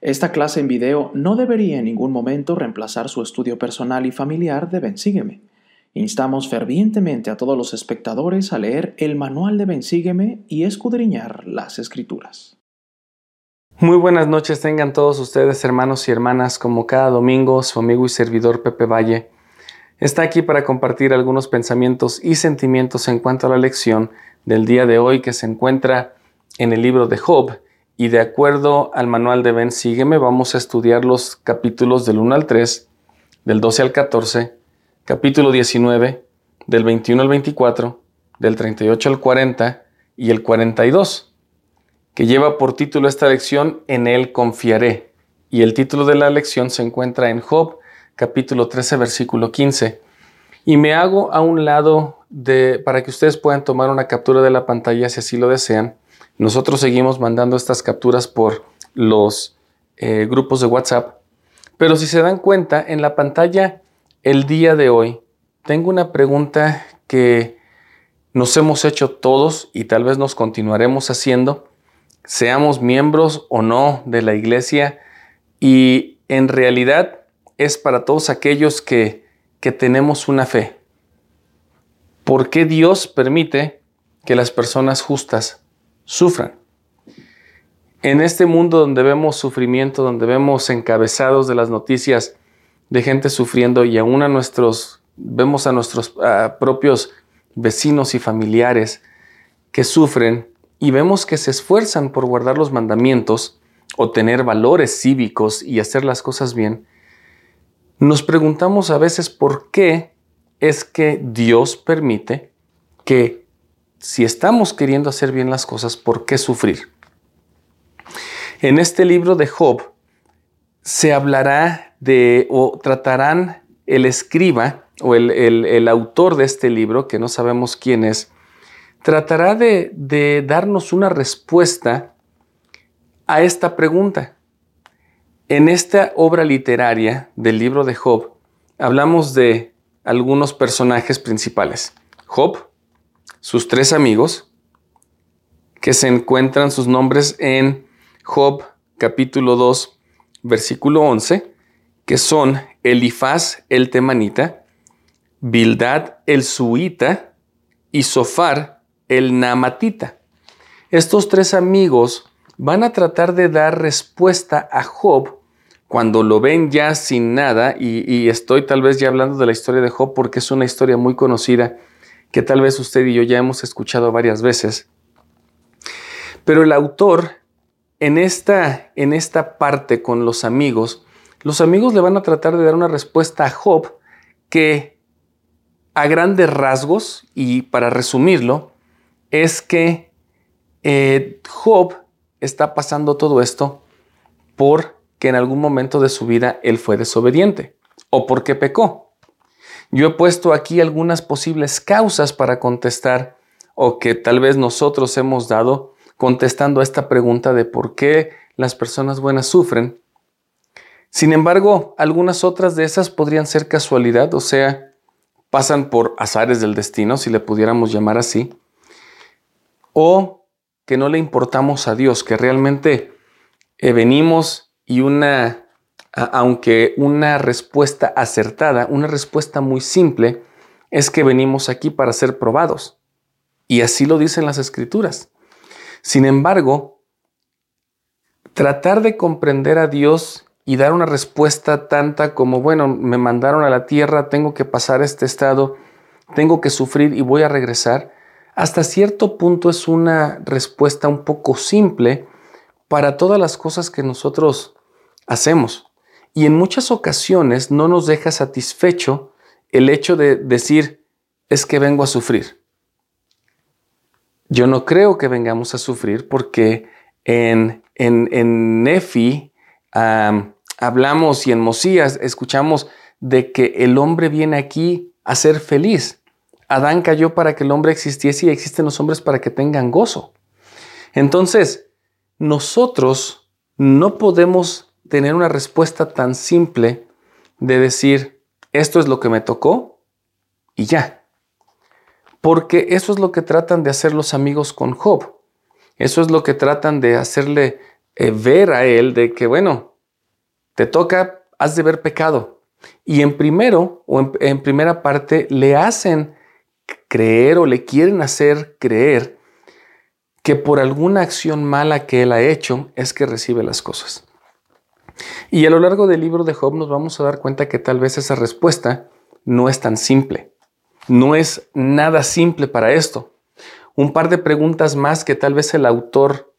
Esta clase en video no debería en ningún momento reemplazar su estudio personal y familiar de Bensígueme. Instamos fervientemente a todos los espectadores a leer el manual de Bensígueme y escudriñar las escrituras. Muy buenas noches tengan todos ustedes hermanos y hermanas, como cada domingo su amigo y servidor Pepe Valle está aquí para compartir algunos pensamientos y sentimientos en cuanto a la lección del día de hoy que se encuentra en el libro de Job y de acuerdo al manual de Ben Sígueme vamos a estudiar los capítulos del 1 al 3, del 12 al 14, capítulo 19, del 21 al 24, del 38 al 40 y el 42, que lleva por título esta lección En él confiaré. Y el título de la lección se encuentra en Job, capítulo 13, versículo 15. Y me hago a un lado de, para que ustedes puedan tomar una captura de la pantalla si así lo desean nosotros seguimos mandando estas capturas por los eh, grupos de WhatsApp. Pero si se dan cuenta, en la pantalla el día de hoy tengo una pregunta que nos hemos hecho todos y tal vez nos continuaremos haciendo, seamos miembros o no de la iglesia. Y en realidad es para todos aquellos que, que tenemos una fe. ¿Por qué Dios permite que las personas justas sufran. En este mundo donde vemos sufrimiento, donde vemos encabezados de las noticias de gente sufriendo y aún a nuestros, vemos a nuestros propios vecinos y familiares que sufren y vemos que se esfuerzan por guardar los mandamientos o tener valores cívicos y hacer las cosas bien, nos preguntamos a veces por qué es que Dios permite que si estamos queriendo hacer bien las cosas, ¿por qué sufrir? En este libro de Job se hablará de, o tratarán el escriba o el, autor de este libro, que no sabemos quién es, tratará de, de darnos una respuesta a esta pregunta. En esta obra literaria del libro de Job, hablamos de algunos personajes principales. Job, sus tres amigos, que se encuentran sus nombres en Job capítulo 2, versículo 11, que son Elifaz el temanita, Bildad el suita y Sofar el namatita. Estos tres amigos van a tratar de dar respuesta a Job cuando lo ven ya sin nada, y, y, estoy tal vez ya hablando de la historia de Job porque es una historia muy conocida que tal vez usted y yo ya hemos escuchado varias veces. Pero el autor, en esta, en esta parte con los amigos, los amigos le van a tratar de dar una respuesta a Job que a grandes rasgos, y para resumirlo, es que eh, Job está pasando todo esto porque en algún momento de su vida él fue desobediente o porque pecó. Yo he puesto aquí algunas posibles causas para contestar o que tal vez nosotros hemos dado contestando a esta pregunta de por qué las personas buenas sufren. Sin embargo, algunas otras de esas podrían ser casualidad, o sea, pasan por azares del destino, si le pudiéramos llamar así, o que no le importamos a Dios, que realmente eh, venimos y una aunque una respuesta acertada, una respuesta muy simple, es que venimos aquí para ser probados. Y así lo dicen las escrituras. Sin embargo, tratar de comprender a Dios y dar una respuesta tanta como, bueno, me mandaron a la tierra, tengo que pasar este estado, tengo que sufrir y voy a regresar, hasta cierto punto es una respuesta un poco simple para todas las cosas que nosotros hacemos. Y en muchas ocasiones no nos deja satisfecho el hecho de decir, es que vengo a sufrir. Yo no creo que vengamos a sufrir porque en, en, Nefi hablamos y en Mosías escuchamos de que el hombre viene aquí a ser feliz. Adán cayó para que el hombre existiese y existen los hombres para que tengan gozo. Entonces, nosotros no podemos tener una respuesta tan simple de decir, esto es lo que me tocó y ya. Porque eso es lo que tratan de hacer los amigos con Job. Eso es lo que tratan de hacerle eh, ver a él de que, bueno, te toca, has de ver pecado. Y en primero o en primera parte le hacen creer o le quieren hacer creer que por alguna acción mala que él ha hecho es que recibe las cosas. Y a lo largo del libro de Job nos vamos a dar cuenta que tal vez esa respuesta no es tan simple. No es nada simple para esto. Un par de preguntas más que tal vez el autor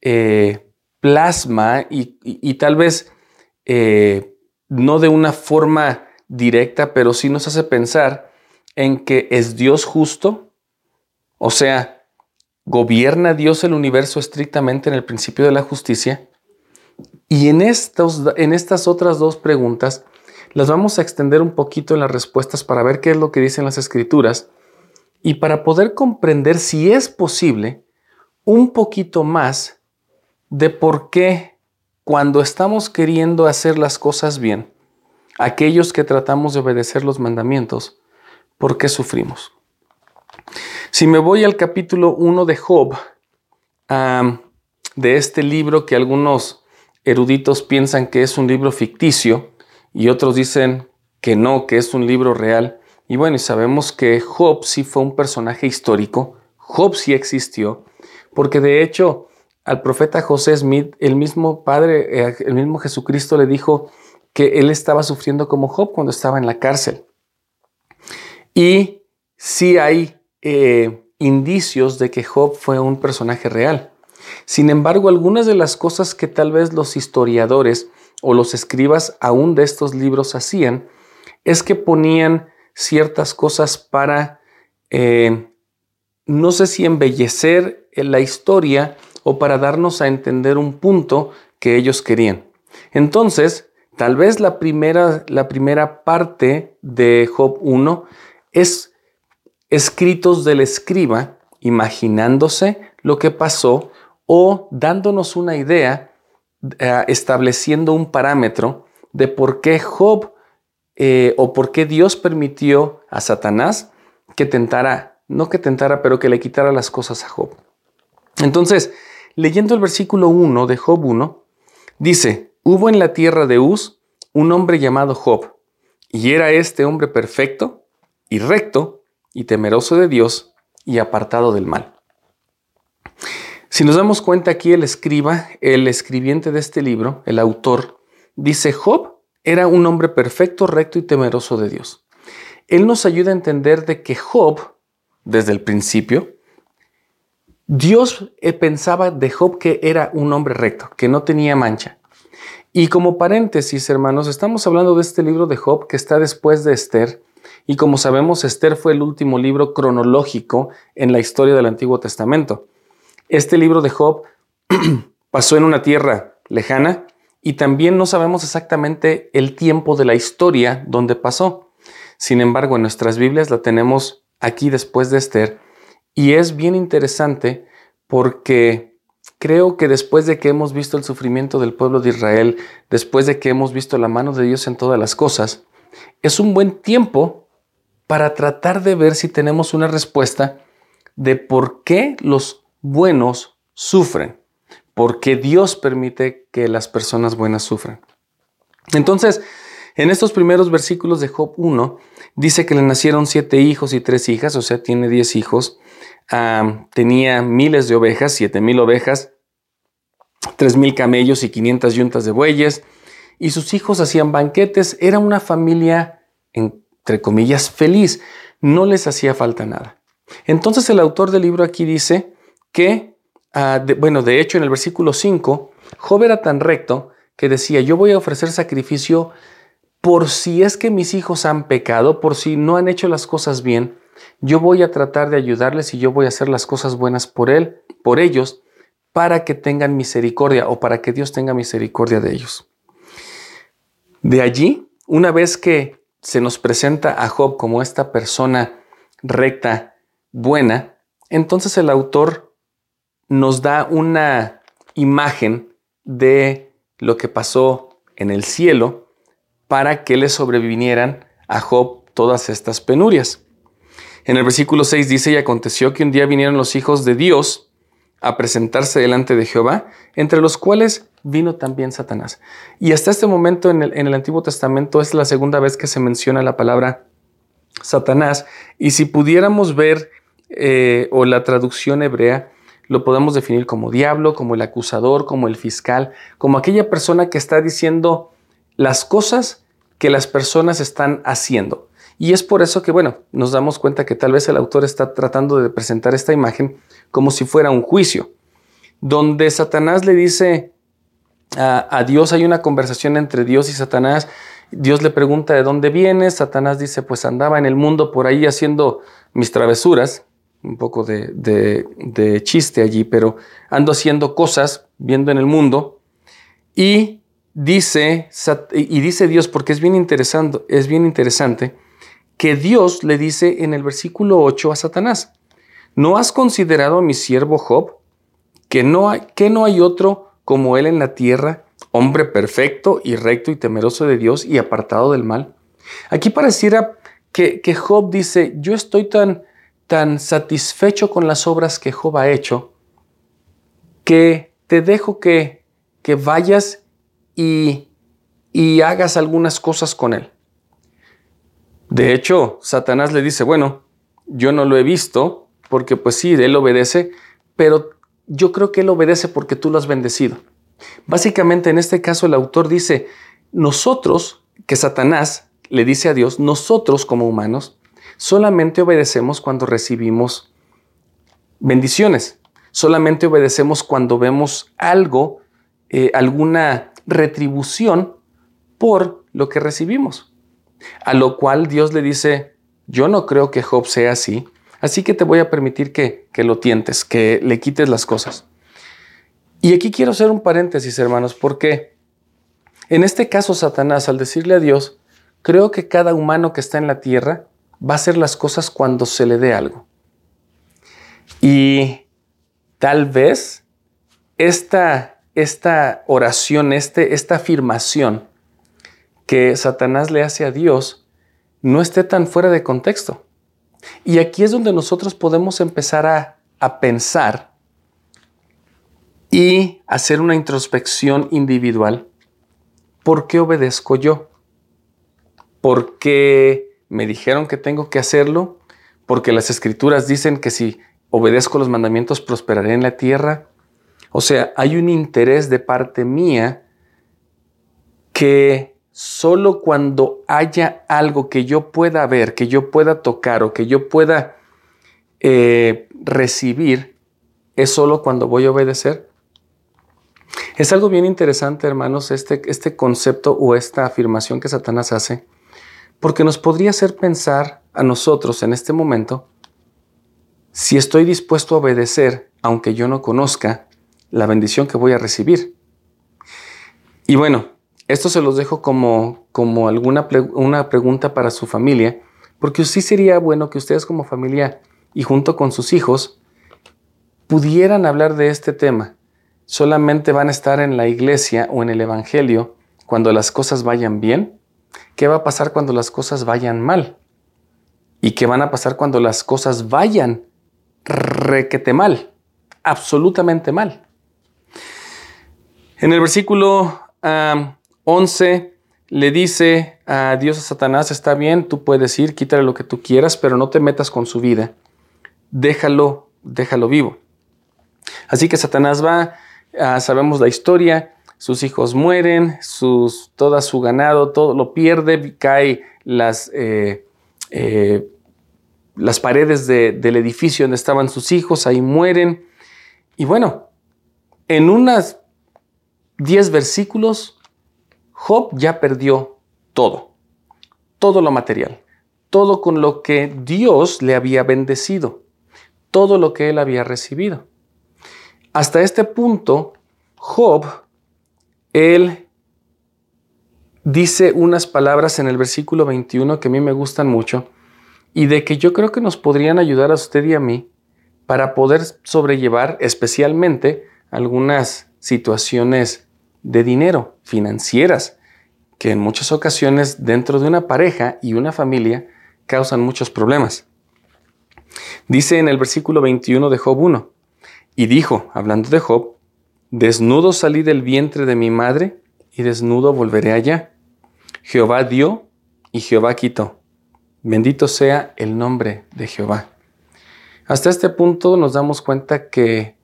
eh, plasma y, tal vez eh, no de una forma directa, pero sí nos hace pensar en que es Dios justo, o sea, gobierna Dios el universo estrictamente en el principio de la justicia. Y en, estos, en estas otras dos preguntas las vamos a extender un poquito en las respuestas para ver qué es lo que dicen las escrituras y para poder comprender si es posible un poquito más de por qué cuando estamos queriendo hacer las cosas bien, aquellos que tratamos de obedecer los mandamientos, ¿por qué sufrimos? Si me voy al capítulo 1 de Job, de este libro que algunos eruditos piensan que es un libro ficticio y otros dicen que no, que es un libro real. Y bueno, sabemos que Job sí fue un personaje histórico, Job sí existió, porque de hecho al profeta José Smith, el mismo Padre, eh, el mismo Jesucristo le dijo que él estaba sufriendo como Job cuando estaba en la cárcel. Y sí hay eh, indicios de que Job fue un personaje real. Sin embargo, algunas de las cosas que tal vez los historiadores o los escribas aún de estos libros hacían es que ponían ciertas cosas para, eh, no sé si embellecer la historia o para darnos a entender un punto que ellos querían. Entonces, tal vez la primera, la primera parte de Job 1 es escritos del escriba imaginándose lo que pasó o dándonos una idea, eh, estableciendo un parámetro de por qué Job eh, o por qué Dios permitió a Satanás que tentara, no que tentara, pero que le quitara las cosas a Job. Entonces, leyendo el versículo 1 de Job 1, dice, hubo en la tierra de Uz un hombre llamado Job, y era este hombre perfecto y recto y temeroso de Dios y apartado del mal. Si nos damos cuenta aquí el escriba, el escribiente de este libro, el autor, dice Job era un hombre perfecto, recto y temeroso de Dios. Él nos ayuda a entender de que Job, desde el principio, Dios eh, pensaba de Job que era un hombre recto, que no tenía mancha. Y como paréntesis, hermanos, estamos hablando de este libro de Job que está después de Esther, y como sabemos, Esther fue el último libro cronológico en la historia del Antiguo Testamento. Este libro de Job pasó en una tierra lejana y también no sabemos exactamente el tiempo de la historia donde pasó. Sin embargo, en nuestras Biblias la tenemos aquí después de Esther y es bien interesante porque creo que después de que hemos visto el sufrimiento del pueblo de Israel, después de que hemos visto la mano de Dios en todas las cosas, es un buen tiempo para tratar de ver si tenemos una respuesta de por qué los buenos sufren, por qué Dios permite que las personas buenas sufran. Entonces, en estos primeros versículos de Job 1, dice que le nacieron siete hijos y tres hijas, o sea, tiene diez hijos. tenía miles de ovejas, siete mil ovejas, tres mil camellos y quinientas yuntas de bueyes. Y sus hijos hacían banquetes. Era una familia en entre comillas, feliz. No les hacía falta nada. Entonces el autor del libro aquí dice que, ah, bueno, de hecho en el versículo 5, Job era tan recto que decía, yo voy a ofrecer sacrificio por si es que mis hijos han pecado, por si no han hecho las cosas bien, yo voy a tratar de ayudarles y yo voy a hacer las cosas buenas por él, por ellos, para que tengan misericordia o para que Dios tenga misericordia de ellos. De allí, una vez que se nos presenta a Job como esta persona recta, buena, entonces el autor nos da una imagen de lo que pasó en el cielo para que le sobrevinieran a Job todas estas penurias. En el versículo 6 dice, y aconteció que un día vinieron los hijos de Dios a presentarse delante de Jehová, entre los cuales vino también Satanás. Y hasta este momento en el, Antiguo Testamento es la segunda vez que se menciona la palabra Satanás. Y si pudiéramos ver, eh, o la traducción hebrea, lo podemos definir como diablo, como el acusador, como el fiscal, como aquella persona que está diciendo las cosas que las personas están haciendo. Y es por eso que, bueno, nos damos cuenta que tal vez el autor está tratando de presentar esta imagen como si fuera un juicio, donde Satanás le dice a, Dios, hay una conversación entre Dios y Satanás, Dios le pregunta de dónde vienes, Satanás dice, pues andaba en el mundo por ahí haciendo mis travesuras, un poco de, chiste allí, pero ando haciendo cosas, viendo en el mundo, y dice, y dice Dios, porque es bien, interesante, es bien interesante, que Dios le dice en el versículo 8 a Satanás, ¿no has considerado a mi siervo Job, que no hay, que no hay otro como él en la tierra, hombre perfecto y recto y temeroso de Dios y apartado del mal? Aquí pareciera que Job dice, yo estoy tan tan satisfecho con las obras que Job ha hecho, que te dejo que, que vayas y, y hagas algunas cosas con él. De hecho, Satanás le dice, bueno, yo no lo he visto, porque pues sí, él obedece, pero yo creo que él obedece porque tú lo has bendecido. Básicamente en este caso el autor dice, nosotros, que Satanás le dice a Dios, nosotros como humanos, Solamente obedecemos cuando recibimos bendiciones. Solamente obedecemos cuando vemos algo, eh, alguna retribución por lo que recibimos. A lo cual Dios le dice, yo no creo que Job sea así, así que te voy a permitir que, que lo tientes, que le quites las cosas. Y aquí quiero hacer un paréntesis, hermanos, porque en este caso Satanás, al decirle a Dios, creo que cada humano que está en la tierra va a hacer las cosas cuando se le dé algo. Y tal vez esta, esta oración, este, esta afirmación que Satanás le hace a Dios no esté tan fuera de contexto. Y aquí es donde nosotros podemos empezar a, a pensar y hacer una introspección individual. ¿Por qué obedezco yo? ¿Por qué me dijeron que tengo que hacerlo porque las escrituras dicen que si obedezco los mandamientos prosperaré en la tierra. O sea, hay un interés de parte mía que solo cuando haya algo que yo pueda ver, que yo pueda tocar o que yo pueda eh, recibir, es solo cuando voy a obedecer. Es algo bien interesante, hermanos, este, este concepto o esta afirmación que Satanás hace porque nos podría hacer pensar a nosotros en este momento si estoy dispuesto a obedecer, aunque yo no conozca, la bendición que voy a recibir. Y bueno, esto se los dejo como, como alguna una pregunta para su familia, porque sí sería bueno que ustedes como familia y junto con sus hijos pudieran hablar de este tema. Solamente van a estar en la iglesia o en el Evangelio cuando las cosas vayan bien ¿Qué va a pasar cuando las cosas vayan mal? ¿Y qué van a pasar cuando las cosas vayan requete mal? Absolutamente mal. En el versículo 11 le dice a Dios a Satanás, está bien, tú puedes ir, quítale lo que tú quieras, pero no te metas con su vida. Déjalo, déjalo vivo. Así que Satanás va, ah, sabemos la historia, sus hijos mueren, sus, toda su ganado, todo lo pierde, cae las, eh, eh, las paredes del edificio donde estaban sus hijos, ahí mueren. Y bueno, en unas 10 versículos, Job ya perdió todo, todo lo material, todo con lo que Dios le había bendecido, todo lo que él había recibido. Hasta este punto, Job él dice unas palabras en el versículo 21 que a mí me gustan mucho y de que yo creo que nos podrían ayudar a usted y a mí para poder sobrellevar especialmente algunas situaciones de dinero, financieras, que en muchas ocasiones dentro de una pareja y una familia causan muchos problemas. Dice en el versículo 21 de Job 1, Y dijo, hablando de Job, desnudo salí del vientre de mi madre y desnudo volveré allá. Jehová dio y Jehová quitó. Bendito sea el nombre de Jehová. Hasta este punto nos damos cuenta que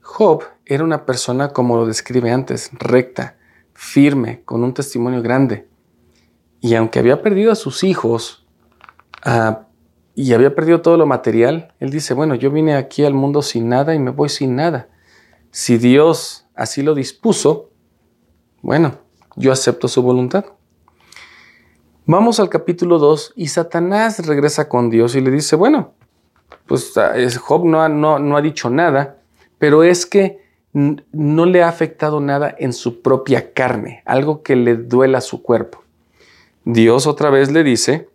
Job era una persona, como lo describe antes, recta, firme, con un testimonio grande. Y aunque había perdido a sus hijos ah, y había perdido todo lo material, él dice, bueno, yo vine aquí al mundo sin nada y me voy sin nada. Si Dios así lo dispuso, bueno, yo acepto su voluntad. Vamos al capítulo 2 y Satanás regresa con Dios y le dice, bueno, pues ah, Job no, no, no ha dicho nada, pero es que no le ha afectado nada en su propia carne, algo que le duela a su cuerpo. Dios otra vez le dice,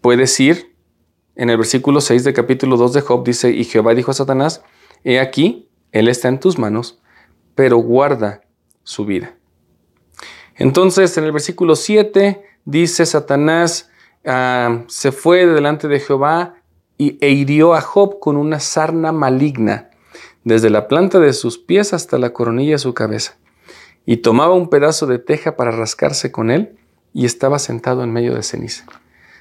puedes ir, en el versículo 6 del capítulo 2 de Job dice, y Jehová dijo a Satanás, he aquí, él está en tus manos, pero guarda su vida. Entonces, en el versículo 7 dice Satanás, se fue delante de Jehová y, e hirió a Job con una sarna maligna, desde la planta de sus pies hasta la coronilla de su cabeza. Y tomaba un pedazo de teja para rascarse con él y estaba sentado en medio de ceniza.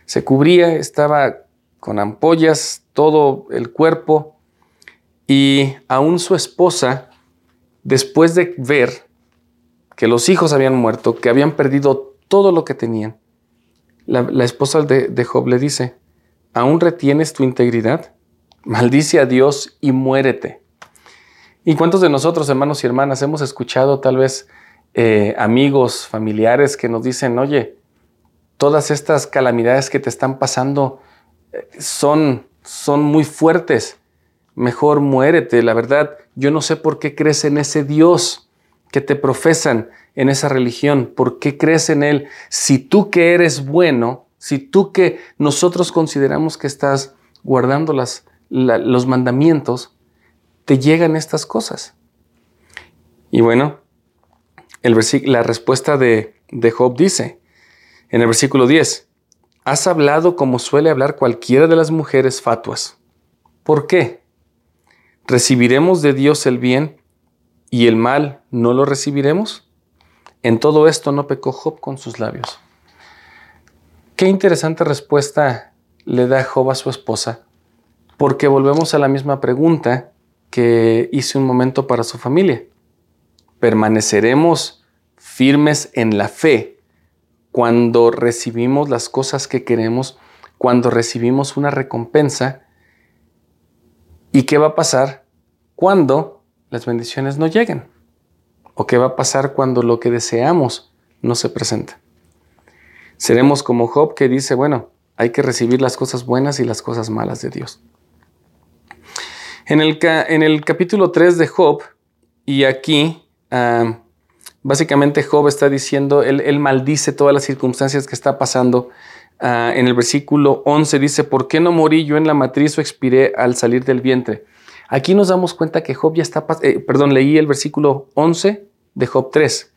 Se cubría, estaba con ampollas todo el cuerpo y aún su esposa, después de ver que los hijos habían muerto, que habían perdido todo lo que tenían, la, esposa de, Job le dice, ¿aún retienes tu integridad? Maldice a Dios y muérete. ¿Y cuántos de nosotros, hermanos y hermanas, hemos escuchado tal vez eh, amigos, familiares que nos dicen, oye, todas estas calamidades que te están pasando son, son muy fuertes, mejor muérete. La verdad, yo no sé por qué crees en ese Dios que te profesan en esa religión? ¿Por qué crees en Él? Si tú que eres bueno, si tú que nosotros consideramos que estás guardando las, los mandamientos, te llegan estas cosas. Y bueno, el la respuesta de, de Job dice en el versículo 10, has hablado como suele hablar cualquiera de las mujeres fatuas. ¿Por qué? ¿Recibiremos de Dios el bien y el mal no lo recibiremos? En todo esto no pecó Job con sus labios. Qué interesante respuesta le da Job a su esposa, porque volvemos a la misma pregunta que hice un momento para su familia. ¿Permaneceremos firmes en la fe cuando recibimos las cosas que queremos, cuando recibimos una recompensa? ¿Y qué va a pasar cuando las bendiciones no lleguen? ¿O qué va a pasar cuando lo que deseamos no se presenta? Seremos como Job que dice, bueno, hay que recibir las cosas buenas y las cosas malas de Dios. En el, en el capítulo 3 de Job, y aquí básicamente Job está diciendo, él, maldice todas las circunstancias que está pasando. Ah, en el versículo 11 dice, ¿por qué no morí yo en la matriz o expiré al salir del vientre? Aquí nos damos cuenta que Job ya está, eh, perdón, leí el versículo 11 de Job 3.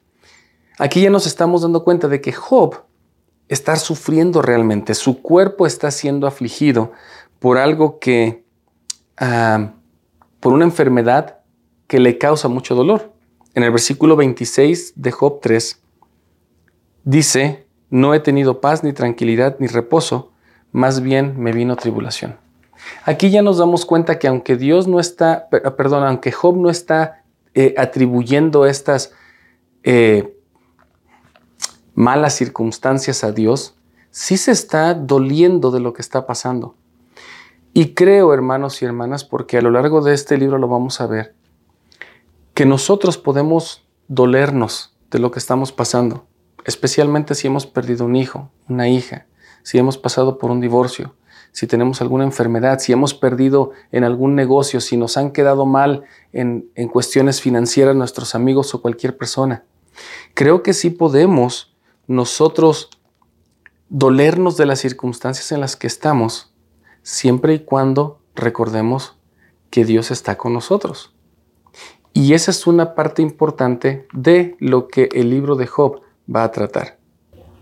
Aquí ya nos estamos dando cuenta de que Job está sufriendo realmente, su cuerpo está siendo afligido por algo que, ah, por una enfermedad que le causa mucho dolor. En el versículo 26 de Job 3 dice, no he tenido paz ni tranquilidad ni reposo, más bien me vino tribulación. Aquí ya nos damos cuenta que aunque Dios no está, perdón, aunque Job no está eh, atribuyendo estas eh, malas circunstancias a Dios, sí se está doliendo de lo que está pasando. Y creo, hermanos y hermanas, porque a lo largo de este libro lo vamos a ver, que nosotros podemos dolernos de lo que estamos pasando, especialmente si hemos perdido un hijo, una hija, si hemos pasado por un divorcio, si tenemos alguna enfermedad, si hemos perdido en algún negocio, si nos han quedado mal en, cuestiones financieras nuestros amigos o cualquier persona. Creo que sí podemos nosotros dolernos de las circunstancias en las que estamos, siempre y cuando recordemos que Dios está con nosotros. Y esa es una parte importante de lo que el libro de Job va a tratar.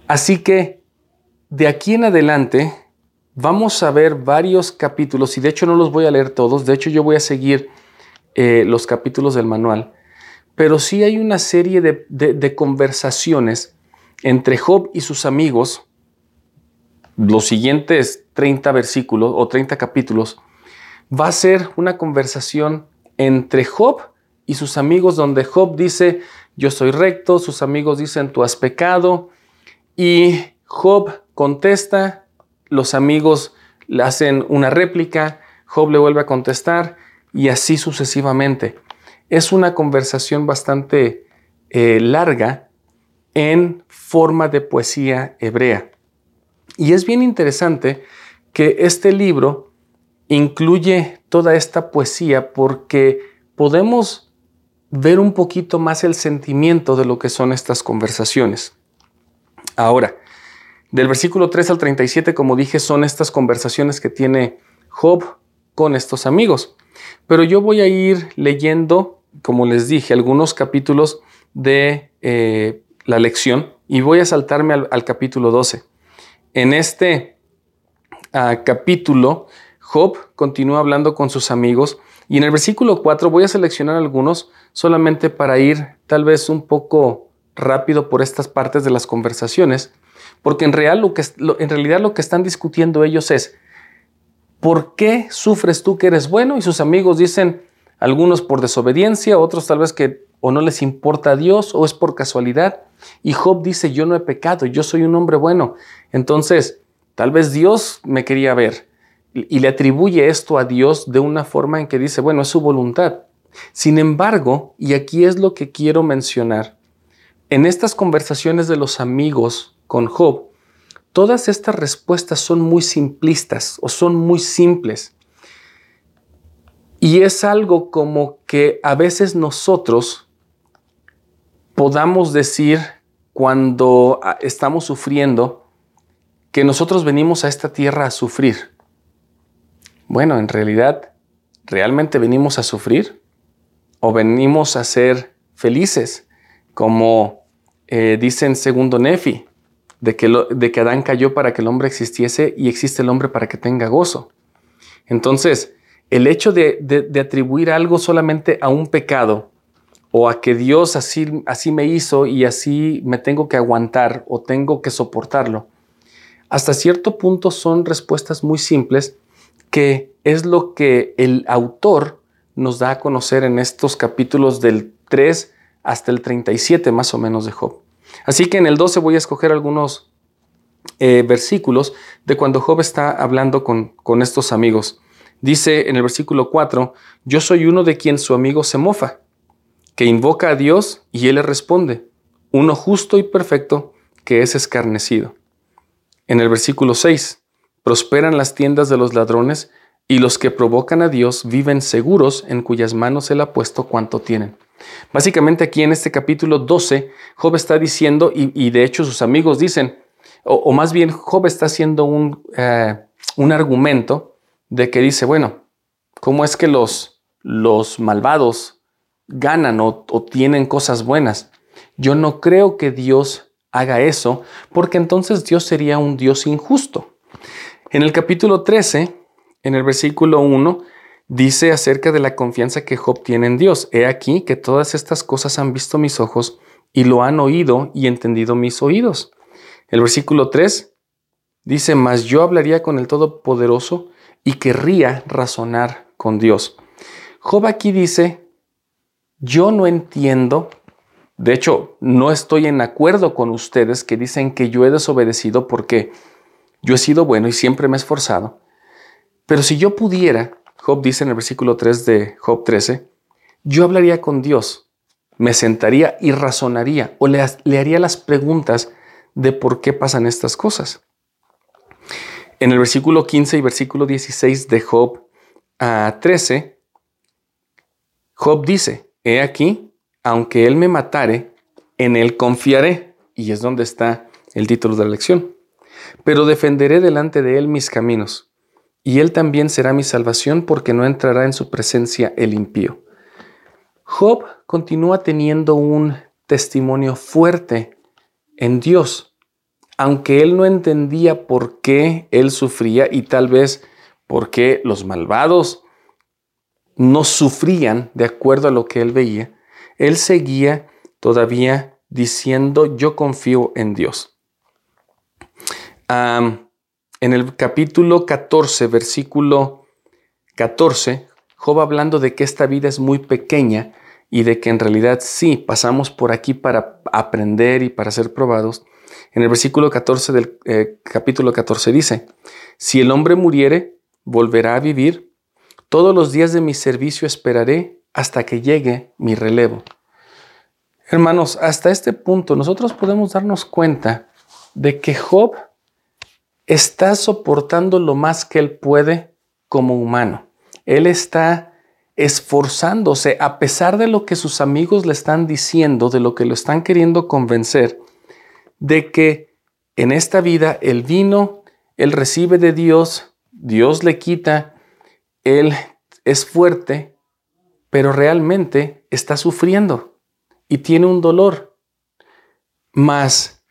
Así que, de aquí en adelante, vamos a ver varios capítulos y de hecho no los voy a leer todos, de hecho yo voy a seguir eh, los capítulos del manual, pero sí hay una serie de, conversaciones entre Job y sus amigos, los siguientes 30 versículos o 30 capítulos, va a ser una conversación entre Job y sus amigos donde Job dice, yo soy recto, sus amigos dicen, tú has pecado, y Job contesta, los amigos le hacen una réplica, Job le vuelve a contestar y así sucesivamente. Es una conversación bastante eh, larga en forma de poesía hebrea. Y es bien interesante que este libro incluye toda esta poesía porque podemos ver un poquito más el sentimiento de lo que son estas conversaciones. Ahora, del versículo 3 al 37, como dije, son estas conversaciones que tiene Job con estos amigos. Pero yo voy a ir leyendo, como les dije, algunos capítulos de eh, la lección y voy a saltarme al, capítulo 12. En este ah, capítulo, Job continúa hablando con sus amigos y en el versículo 4 voy a seleccionar algunos solamente para ir tal vez un poco rápido por estas partes de las conversaciones, porque en, en realidad lo que están discutiendo ellos es, ¿por qué sufres tú que eres bueno? Y sus amigos dicen, algunos por desobediencia, otros tal vez que o no les importa a Dios o es por casualidad. Y Job dice, yo no he pecado, yo soy un hombre bueno. Entonces, tal vez Dios me quería ver y le atribuye esto a Dios de una forma en que dice, bueno, es su voluntad. Sin embargo, y aquí es lo que quiero mencionar, en estas conversaciones de los amigos con Job, todas estas respuestas son muy simplistas o son muy simples. Y es algo como que a veces nosotros podamos decir cuando ah, estamos sufriendo que nosotros venimos a esta tierra a sufrir. Bueno, en realidad, ¿realmente venimos a sufrir? ¿O venimos a ser felices? Como eh, dice en segundo Nefi, de que, de que Adán cayó para que el hombre existiese y existe el hombre para que tenga gozo. Entonces, el hecho de, de, atribuir algo solamente a un pecado o a que Dios así, así me hizo y así me tengo que aguantar o tengo que soportarlo, hasta cierto punto son respuestas muy simples que es lo que el autor nos da a conocer en estos capítulos del 3 hasta el 37 más o menos de Job. Así que en el 12 voy a escoger algunos eh, versículos de cuando Job está hablando con, con estos amigos. Dice en el versículo 4, yo soy uno de quien su amigo se mofa, que invoca a Dios y él le responde, uno justo y perfecto que es escarnecido. En el versículo 6, prosperan las tiendas de los ladrones y los que provocan a Dios viven seguros en cuyas manos él ha puesto cuanto tienen. Básicamente aquí en este capítulo 12, Job está diciendo, y, de hecho sus amigos dicen, o, más bien Job está haciendo un, eh, un, argumento de que dice, bueno, ¿cómo es que los, los malvados ganan o, o tienen cosas buenas? Yo no creo que Dios haga eso, porque entonces Dios sería un Dios injusto. En el capítulo 13, en el versículo 1, dice acerca de la confianza que Job tiene en Dios. He aquí que todas estas cosas han visto mis ojos y lo han oído y entendido mis oídos. El versículo 3 dice, mas yo hablaría con el Todopoderoso y querría razonar con Dios. Job aquí dice, yo no entiendo, de hecho, no estoy en acuerdo con ustedes que dicen que yo he desobedecido porque yo he sido bueno y siempre me he esforzado. Pero si yo pudiera, Job dice en el versículo 3 de Job 13, yo hablaría con Dios, me sentaría y razonaría o le, haría las preguntas de por qué pasan estas cosas. En el versículo 15 y versículo 16 de Job a 13, Job dice, he aquí, aunque él me matare, en él confiaré. Y es donde está el título de la lección. Pero defenderé delante de él mis caminos y él también será mi salvación porque no entrará en su presencia el impío. Job continúa teniendo un testimonio fuerte en Dios, aunque él no entendía por qué él sufría y tal vez por qué los malvados no sufrían de acuerdo a lo que él veía, él seguía todavía diciendo, yo confío en Dios. En el capítulo 14, versículo 14, Job hablando de que esta vida es muy pequeña y de que en realidad sí, pasamos por aquí para aprender y para ser probados. En el versículo 14 del eh, capítulo 14 dice, si el hombre muriere, volverá a vivir, todos los días de mi servicio esperaré hasta que llegue mi relevo. Hermanos, hasta este punto nosotros podemos darnos cuenta de que Job está soportando lo más que él puede como humano. Él está esforzándose a pesar de lo que sus amigos le están diciendo, de lo que lo están queriendo convencer, de que en esta vida él vino, él recibe de Dios, Dios le quita, él es fuerte, pero realmente está sufriendo y tiene un dolor. Mas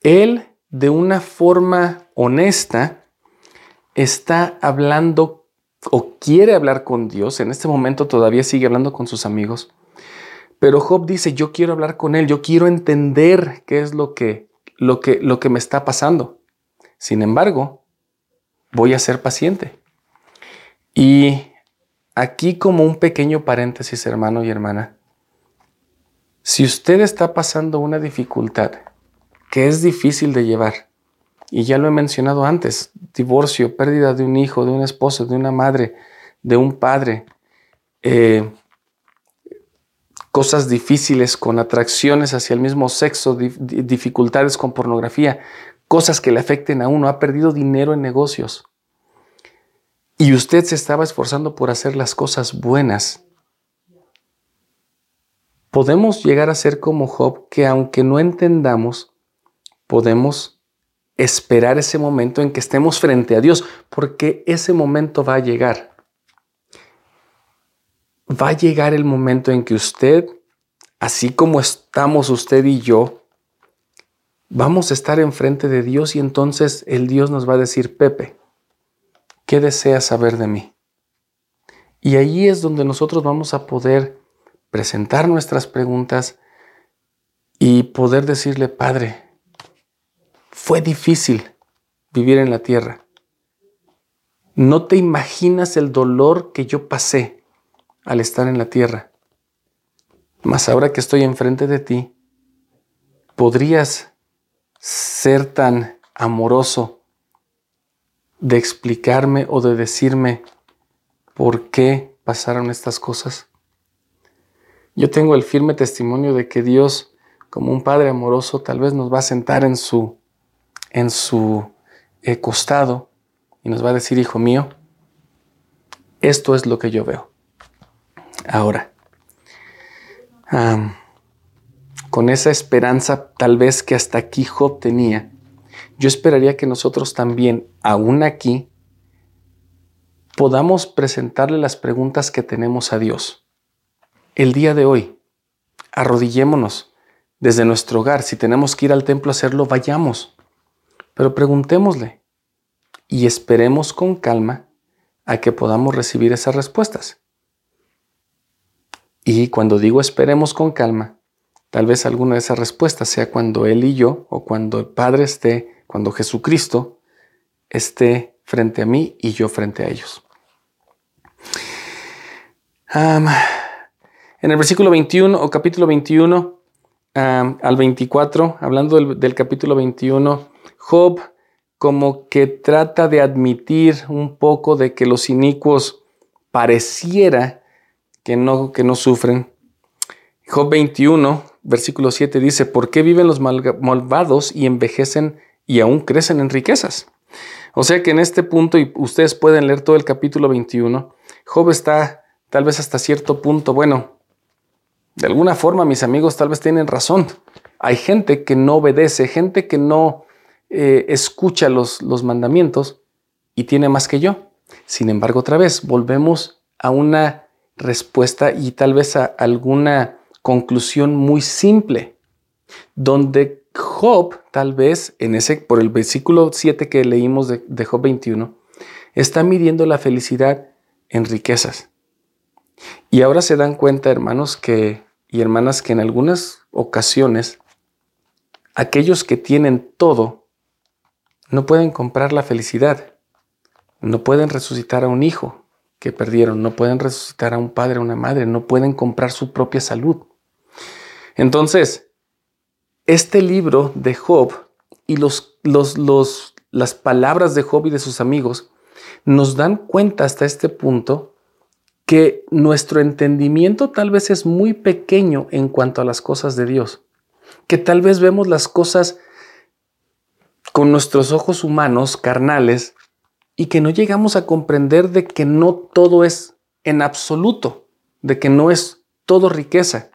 él, de una forma honesta, está hablando o quiere hablar con Dios. En este momento todavía sigue hablando con sus amigos. Pero Job dice, yo quiero hablar con él, yo quiero entender qué es lo que, lo que, lo que me está pasando. Sin embargo, voy a ser paciente. Y aquí como un pequeño paréntesis, hermano y hermana, si usted está pasando una dificultad que es difícil de llevar, y ya lo he mencionado antes, divorcio, pérdida de un hijo, de un esposo, de una madre, de un padre, eh, cosas difíciles con atracciones hacia el mismo sexo, dificultades con pornografía, cosas que le afecten a uno, ha perdido dinero en negocios. Y usted se estaba esforzando por hacer las cosas buenas, podemos llegar a ser como Job, que aunque no entendamos, podemos esperar ese momento en que estemos frente a Dios, porque ese momento va a llegar. Va a llegar el momento en que usted, así como estamos usted y yo, vamos a estar enfrente de Dios y entonces el Dios nos va a decir, Pepe, ¿qué deseas saber de mí? Y ahí es donde nosotros vamos a poder presentar nuestras preguntas y poder decirle, Padre, fue difícil vivir en la tierra. No te imaginas el dolor que yo pasé al estar en la tierra. Mas ahora que estoy enfrente de ti, podrías ser tan amoroso de explicarme o de decirme por qué pasaron estas cosas. Yo tengo el firme testimonio de que Dios, como un Padre amoroso, tal vez nos va a sentar en su, en su eh, costado y nos va a decir, hijo mío, esto es lo que yo veo. Ahora, con esa esperanza tal vez que hasta aquí Job tenía, yo esperaría que nosotros también, aún aquí, podamos presentarle las preguntas que tenemos a Dios. El día de hoy, arrodillémonos desde nuestro hogar. Si tenemos que ir al templo a hacerlo, vayamos. Pero preguntémosle y esperemos con calma a que podamos recibir esas respuestas. Y cuando digo esperemos con calma, tal vez alguna de esas respuestas sea cuando Él y yo o cuando el Padre esté cuando Jesucristo esté frente a mí y yo frente a ellos. en el versículo 21 o capítulo 21 al 24, hablando del, capítulo 21, Job como que trata de admitir un poco de que los inicuos pareciera que no, que no sufren. Job 21, versículo 7 dice, ¿por qué viven los malvados y envejecen y aún crecen en riquezas. O sea que en este punto, y ustedes pueden leer todo el capítulo 21, Job está tal vez hasta cierto punto, bueno, de alguna forma mis amigos tal vez tienen razón. Hay gente que no obedece, gente que no eh, escucha los, los mandamientos y tiene más que yo. Sin embargo, otra vez, volvemos a una respuesta y tal vez a alguna conclusión muy simple, donde Job, tal vez, en ese, por el versículo 7 que leímos de, de Job 21, está midiendo la felicidad en riquezas. Y ahora se dan cuenta, hermanos, que y hermanas, que en algunas ocasiones aquellos que tienen todo no pueden comprar la felicidad, no pueden resucitar a un hijo que perdieron, no pueden resucitar a un padre, a una madre, no pueden comprar su propia salud. Entonces, este libro de Job y los, las palabras de Job y de sus amigos nos dan cuenta hasta este punto que nuestro entendimiento tal vez es muy pequeño en cuanto a las cosas de Dios, que tal vez vemos las cosas con nuestros ojos humanos, carnales, y que no llegamos a comprender de que no todo es en absoluto, de que no es todo riqueza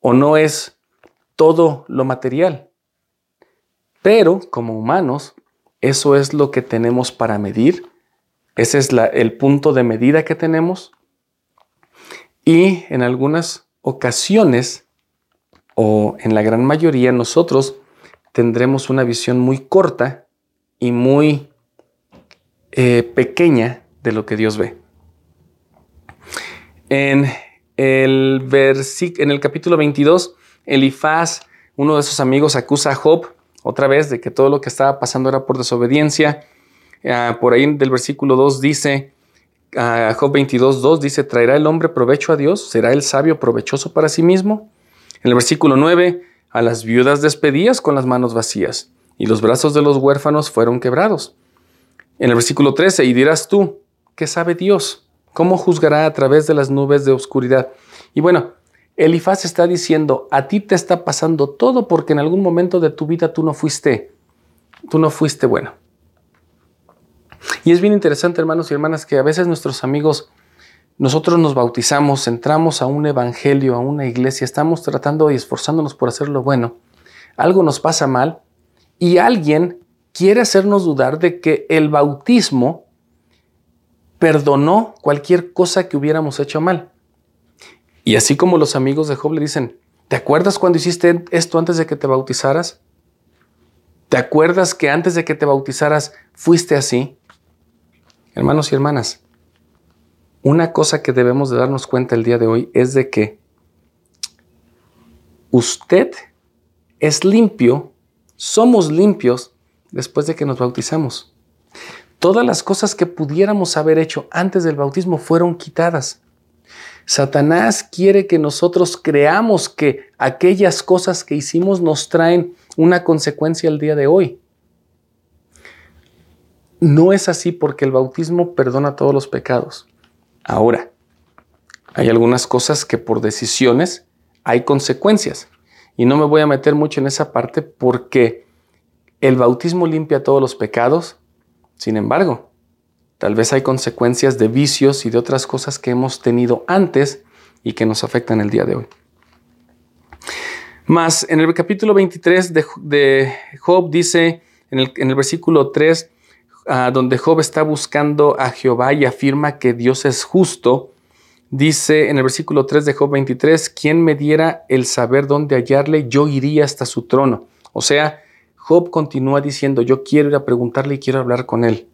o no es todo lo material. Pero como humanos, eso es lo que tenemos para medir, ese es el punto de medida que tenemos y en algunas ocasiones, o en la gran mayoría, nosotros tendremos una visión muy corta y muy eh, pequeña de lo que Dios ve. En el, en el capítulo 22, Elifaz, uno de sus amigos, acusa a Job otra vez de que todo lo que estaba pasando era por desobediencia. Ah, por ahí del versículo 2 dice, Job 22, 2 dice, ¿traerá el hombre provecho a Dios? ¿Será el sabio provechoso para sí mismo? En el versículo 9, a las viudas despedías con las manos vacías, y los brazos de los huérfanos fueron quebrados. En el versículo 13, y dirás tú, ¿qué sabe Dios? ¿Cómo juzgará a través de las nubes de oscuridad? Y bueno, Elifaz está diciendo, a ti te está pasando todo porque en algún momento de tu vida tú no fuiste, tú no fuiste bueno. Y es bien interesante, hermanos y hermanas, que a veces nuestros amigos, nosotros nos bautizamos, entramos a un evangelio, a una iglesia, estamos tratando y esforzándonos por hacer lo bueno. Algo nos pasa mal y alguien quiere hacernos dudar de que el bautismo perdonó cualquier cosa que hubiéramos hecho mal. Y así como los amigos de Job le dicen, ¿te acuerdas cuando hiciste esto antes de que te bautizaras? ¿Te acuerdas que antes de que te bautizaras fuiste así? Hermanos y hermanas, una cosa que debemos de darnos cuenta el día de hoy es de que usted es limpio, somos limpios después de que nos bautizamos. Todas las cosas que pudiéramos haber hecho antes del bautismo fueron quitadas. Satanás quiere que nosotros creamos que aquellas cosas que hicimos nos traen una consecuencia el día de hoy. No es así porque el bautismo perdona todos los pecados. Ahora, hay algunas cosas que por decisiones hay consecuencias. Y no me voy a meter mucho en esa parte porque el bautismo limpia todos los pecados. Sin embargo, tal vez hay consecuencias de vicios y de otras cosas que hemos tenido antes y que nos afectan el día de hoy. Más, en el capítulo 23 de, Job dice, en el, en el versículo 3, donde Job está buscando a Jehová y afirma que Dios es justo, dice en el versículo 3 de Job 23, quien me diera el saber dónde hallarle, yo iría hasta su trono. O sea, Job continúa diciendo, yo quiero ir a preguntarle y quiero hablar con él.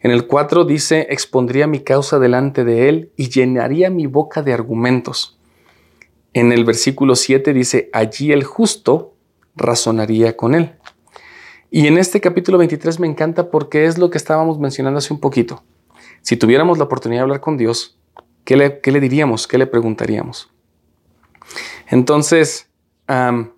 En el 4 dice, expondría mi causa delante de él y llenaría mi boca de argumentos. En el versículo 7 dice, allí el justo razonaría con él. Y en este capítulo 23 me encanta porque es lo que estábamos mencionando hace un poquito. Si tuviéramos la oportunidad de hablar con Dios, ¿qué le, diríamos? ¿Qué le preguntaríamos? Entonces, en,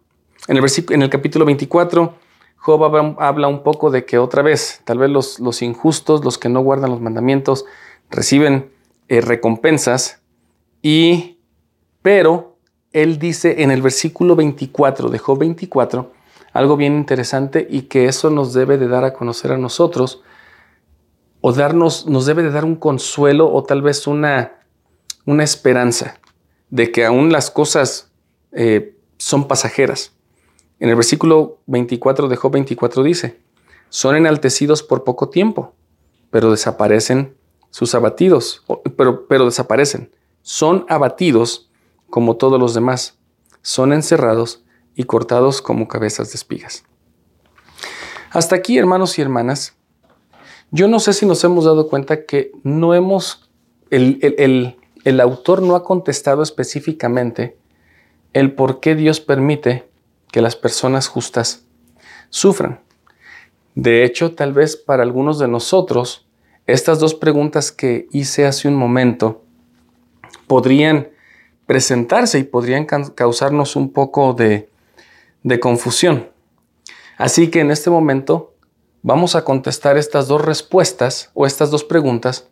el en el capítulo 24, Job habla, un poco de que otra vez, tal vez los, los injustos, los que no guardan los mandamientos, reciben eh, recompensas, y, pero él dice en el versículo 24 de Job 24, algo bien interesante y que eso nos debe de dar a conocer a nosotros o darnos, nos debe de dar un consuelo o tal vez una, una esperanza de que aún las cosas eh, son pasajeras. En el versículo 24 de Job 24 dice, son enaltecidos por poco tiempo, pero desaparecen sus abatidos, pero, pero desaparecen. Son abatidos como todos los demás, son encerrados y cortados como cabezas de espigas. Hasta aquí, hermanos y hermanas, yo no sé si nos hemos dado cuenta que no hemos, el, el autor no ha contestado específicamente el por qué Dios permite que las personas justas sufran. De hecho, tal vez para algunos de nosotros, estas dos preguntas que hice hace un momento podrían presentarse y podrían causarnos un poco de, de confusión. Así que en este momento vamos a contestar estas dos respuestas o estas dos preguntas,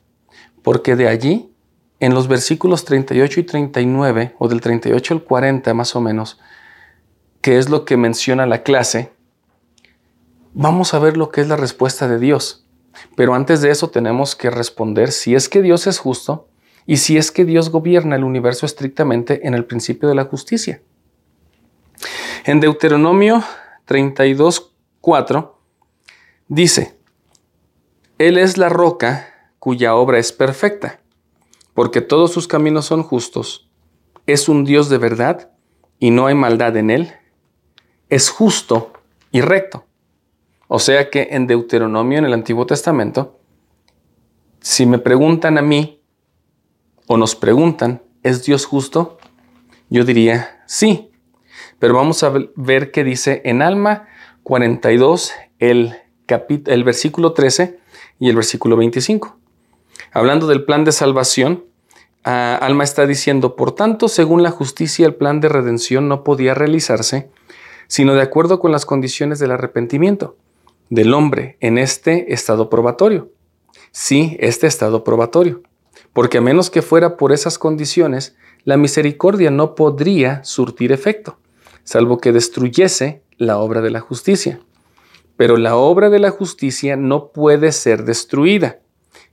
porque de allí, en los versículos 38 y 39, o del 38 al 40 más o menos, que es lo que menciona la clase, vamos a ver lo que es la respuesta de Dios. Pero antes de eso tenemos que responder si es que Dios es justo y si es que Dios gobierna el universo estrictamente en el principio de la justicia. En Deuteronomio 32, 4 dice, Él es la roca cuya obra es perfecta, porque todos sus caminos son justos. Es un Dios de verdad y no hay maldad en Él. Es justo y recto. O sea que en Deuteronomio, en el Antiguo Testamento, si me preguntan a mí o nos preguntan, ¿es Dios justo? Yo diría sí. Pero vamos a ver qué dice en Alma 42, el, el versículo 13 y el versículo 25. Hablando del plan de salvación, Alma está diciendo, por tanto, según la justicia, el plan de redención no podía realizarse, sino de acuerdo con las condiciones del arrepentimiento del hombre en este estado probatorio. Sí, este estado probatorio. Porque a menos que fuera por esas condiciones, la misericordia no podría surtir efecto, salvo que destruyese la obra de la justicia. Pero la obra de la justicia no puede ser destruida.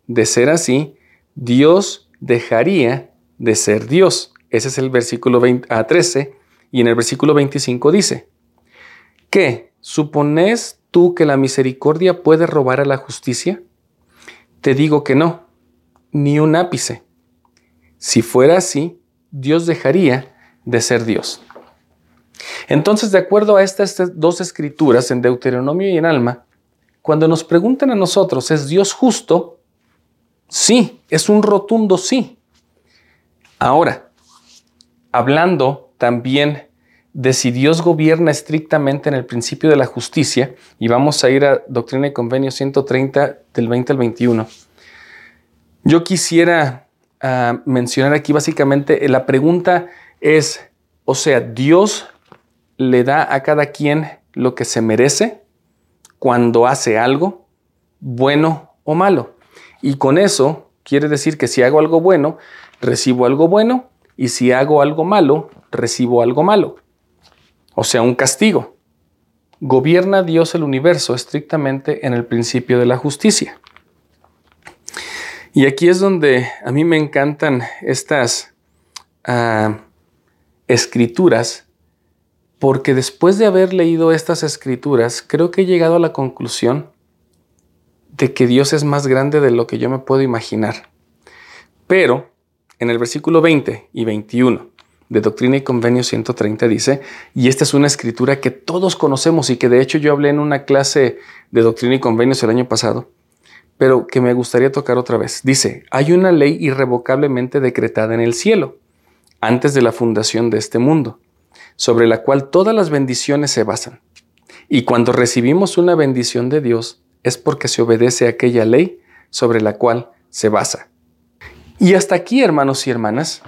De ser así, Dios dejaría de ser Dios. Ese es el versículo 13 y en el versículo 25 dice, ¿qué? ¿Suponés tú que la misericordia puede robar a la justicia? Te digo que no, ni un ápice. Si fuera así, Dios dejaría de ser Dios. Entonces, de acuerdo a estas dos escrituras, en Deuteronomio y en Alma, cuando nos preguntan a nosotros, ¿es Dios justo? Sí, es un rotundo sí. Ahora, hablando también de si Dios gobierna estrictamente en el principio de la justicia, y vamos a ir a Doctrina y Convenio 130 del 20 al 21, yo quisiera ah, mencionar aquí básicamente, la pregunta es, o sea, Dios le da a cada quien lo que se merece cuando hace algo, bueno o malo. Y con eso quiere decir que si hago algo bueno, recibo algo bueno, y si hago algo malo, recibo algo malo o sea, un castigo. Gobierna Dios el universo estrictamente en el principio de la justicia. Y aquí es donde a mí me encantan estas ah, escrituras, porque después de haber leído estas escrituras, creo que he llegado a la conclusión de que Dios es más grande de lo que yo me puedo imaginar. Pero en el versículo 20 y 21 de Doctrina y Convenio 130 dice, y esta es una escritura que todos conocemos y que de hecho yo hablé en una clase de Doctrina y Convenios el año pasado, pero que me gustaría tocar otra vez. Dice, hay una ley irrevocablemente decretada en el cielo, antes de la fundación de este mundo, sobre la cual todas las bendiciones se basan. Y cuando recibimos una bendición de Dios, es porque se obedece aquella ley sobre la cual se basa. Y hasta aquí, hermanos y hermanas,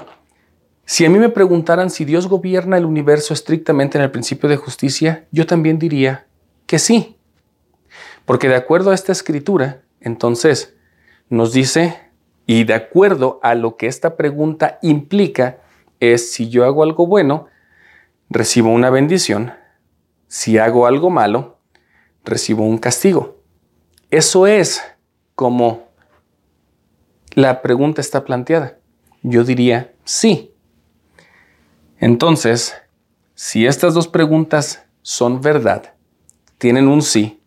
si a mí me preguntaran si Dios gobierna el universo estrictamente en el principio de justicia, yo también diría que sí. Porque de acuerdo a esta escritura, entonces nos dice, y de acuerdo a lo que esta pregunta implica, es si yo hago algo bueno, recibo una bendición, si hago algo malo, recibo un castigo. Eso es como la pregunta está planteada. Yo diría sí. Entonces, si estas dos preguntas son verdad, tienen un sí,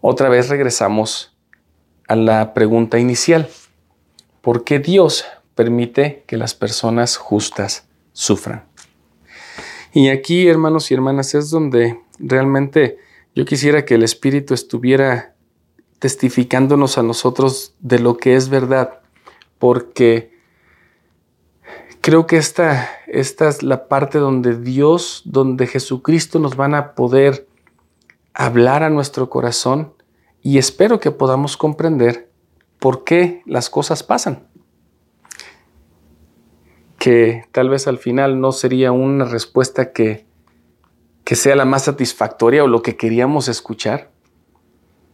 otra vez regresamos a la pregunta inicial. ¿Por qué Dios permite que las personas justas sufran? Y aquí, hermanos y hermanas, es donde realmente yo quisiera que el Espíritu estuviera testificándonos a nosotros de lo que es verdad, porque creo que esta, esta es la parte donde Dios, donde Jesucristo nos van a poder hablar a nuestro corazón y espero que podamos comprender por qué las cosas pasan. Que tal vez al final no sería una respuesta que, que sea la más satisfactoria o lo que queríamos escuchar,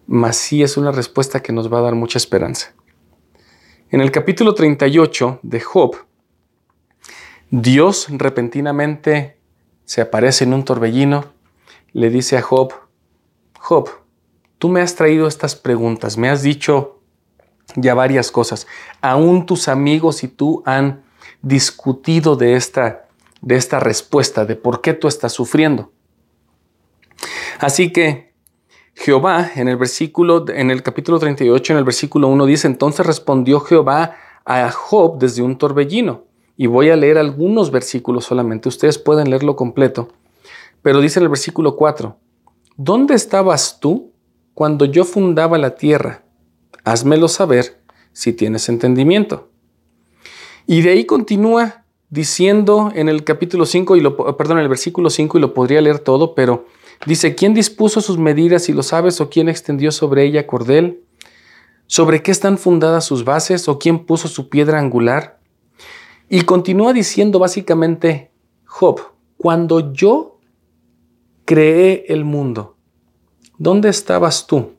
mas sí es una respuesta que nos va a dar mucha esperanza. En el capítulo 38 de Job, Dios repentinamente se aparece en un torbellino, le dice a Job, Job, tú me has traído estas preguntas, me has dicho ya varias cosas. Aún tus amigos y tú han discutido de esta, de esta respuesta, de por qué tú estás sufriendo. Así que Jehová en el versículo, en el capítulo 38, en el versículo 1 dice, entonces respondió Jehová a Job desde un torbellino. Y voy a leer algunos versículos solamente, ustedes pueden leerlo completo. Pero dice en el versículo 4, ¿Dónde estabas tú cuando yo fundaba la tierra? Házmelo saber si tienes entendimiento. Y de ahí continúa diciendo en el capítulo 5, y lo, perdón, en el versículo 5, y lo podría leer todo, pero dice, ¿quién dispuso sus medidas, y lo sabes, o quién extendió sobre ella cordel? ¿Sobre qué están fundadas sus bases, o quién puso su piedra angular? Y continúa diciendo básicamente, Job, cuando yo creé el mundo. ¿Dónde estabas tú?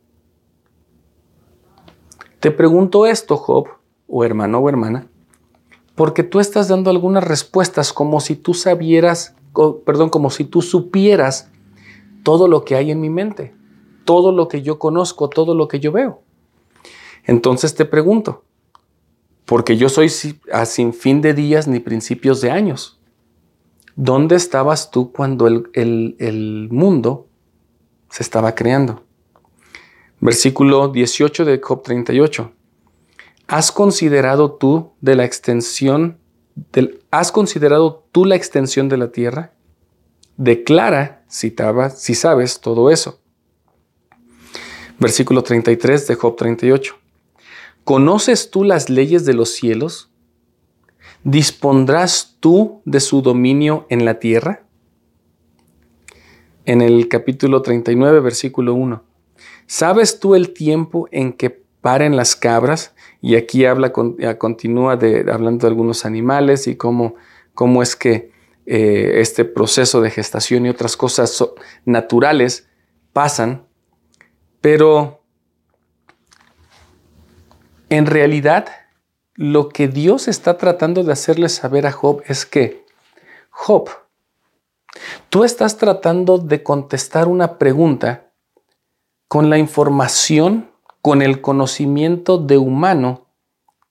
Te pregunto esto, Job, o hermano o hermana, porque tú estás dando algunas respuestas como si tú sabieras, perdón, como si tú supieras todo lo que hay en mi mente, todo lo que yo conozco, todo lo que yo veo. Entonces te pregunto, porque yo soy a sin fin de días ni principios de años. ¿Dónde estabas tú cuando el, mundo se estaba creando? Versículo 18 de Job 38. ¿Has considerado tú de la extensión ¿Has considerado tú la extensión de la tierra? Declara si, si sabes todo eso. Versículo 33 de Job 38. ¿Conoces tú las leyes de los cielos? ¿Dispondrás tú de su dominio en la tierra? En el capítulo 39, versículo 1. ¿Sabes tú el tiempo en que paren las cabras? Y aquí habla, continúa de, hablando de algunos animales y cómo, cómo es que eh, este proceso de gestación y otras cosas naturales pasan. Pero en realidad lo que Dios está tratando de hacerle saber a Job es que, Job, tú estás tratando de contestar una pregunta con la información, con el conocimiento de humano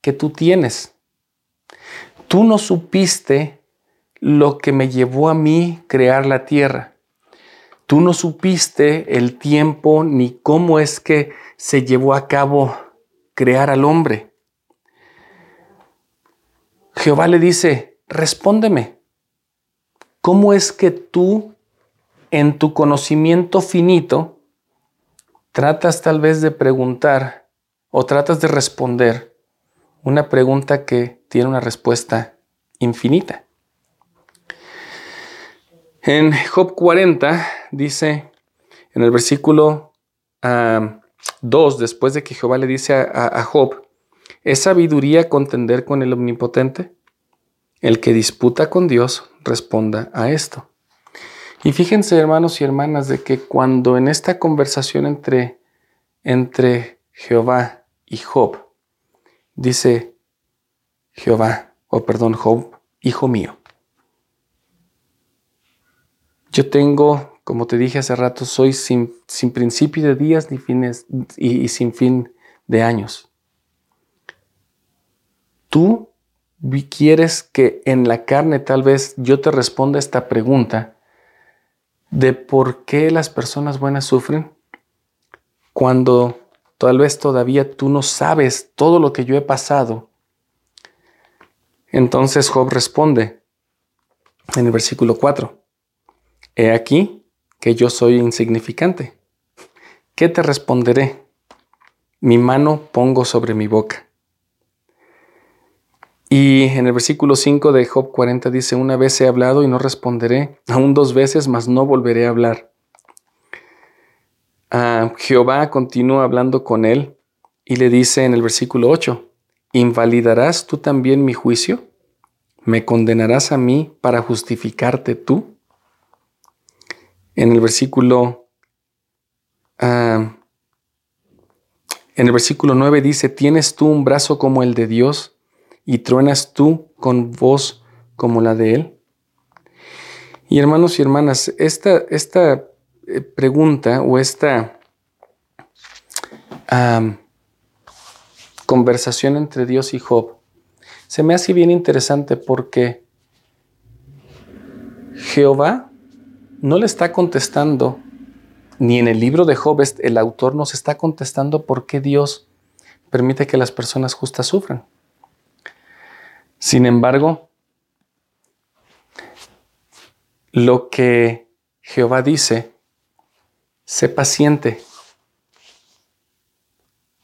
que tú tienes. Tú no supiste lo que me llevó a mí crear la tierra. Tú no supiste el tiempo ni cómo es que se llevó a cabo crear al hombre. Jehová le dice, respóndeme, ¿cómo es que tú en tu conocimiento finito tratas tal vez de preguntar o tratas de responder una pregunta que tiene una respuesta infinita? En Job 40 dice, en el versículo 2, después de que Jehová le dice a Job, ¿Es sabiduría contender con el omnipotente? El que disputa con Dios responda a esto. Y fíjense, hermanos y hermanas, de que cuando en esta conversación entre, entre Jehová y Job, dice Jehová, o perdón, Job, hijo mío, yo tengo, como te dije hace rato, soy sin, sin principio de días ni fines y sin fin de años. Tú quieres que en la carne tal vez yo te responda esta pregunta de por qué las personas buenas sufren cuando tal vez todavía tú no sabes todo lo que yo he pasado. Entonces Job responde en el versículo 4. He aquí que yo soy insignificante. ¿Qué te responderé? Mi mano pongo sobre mi boca. Y en el versículo 5 de Job 40 dice, una vez he hablado y no responderé, aún dos veces, mas no volveré a hablar. Ah, Jehová continúa hablando con él y le dice en el versículo 8, ¿invalidarás tú también mi juicio? ¿Me condenarás a mí para justificarte tú? En el versículo ah, en el versículo 9 dice, ¿tienes tú un brazo como el de Dios y truenas tú con voz como la de Él? Y hermanos y hermanas, esta, esta eh, pregunta o esta conversación entre Dios y Job se me hace bien interesante porque Jehová no le está contestando, ni en el libro de Job el autor nos está contestando por qué Dios permite que las personas justas sufran. Sin embargo, lo que Jehová dice, sé paciente,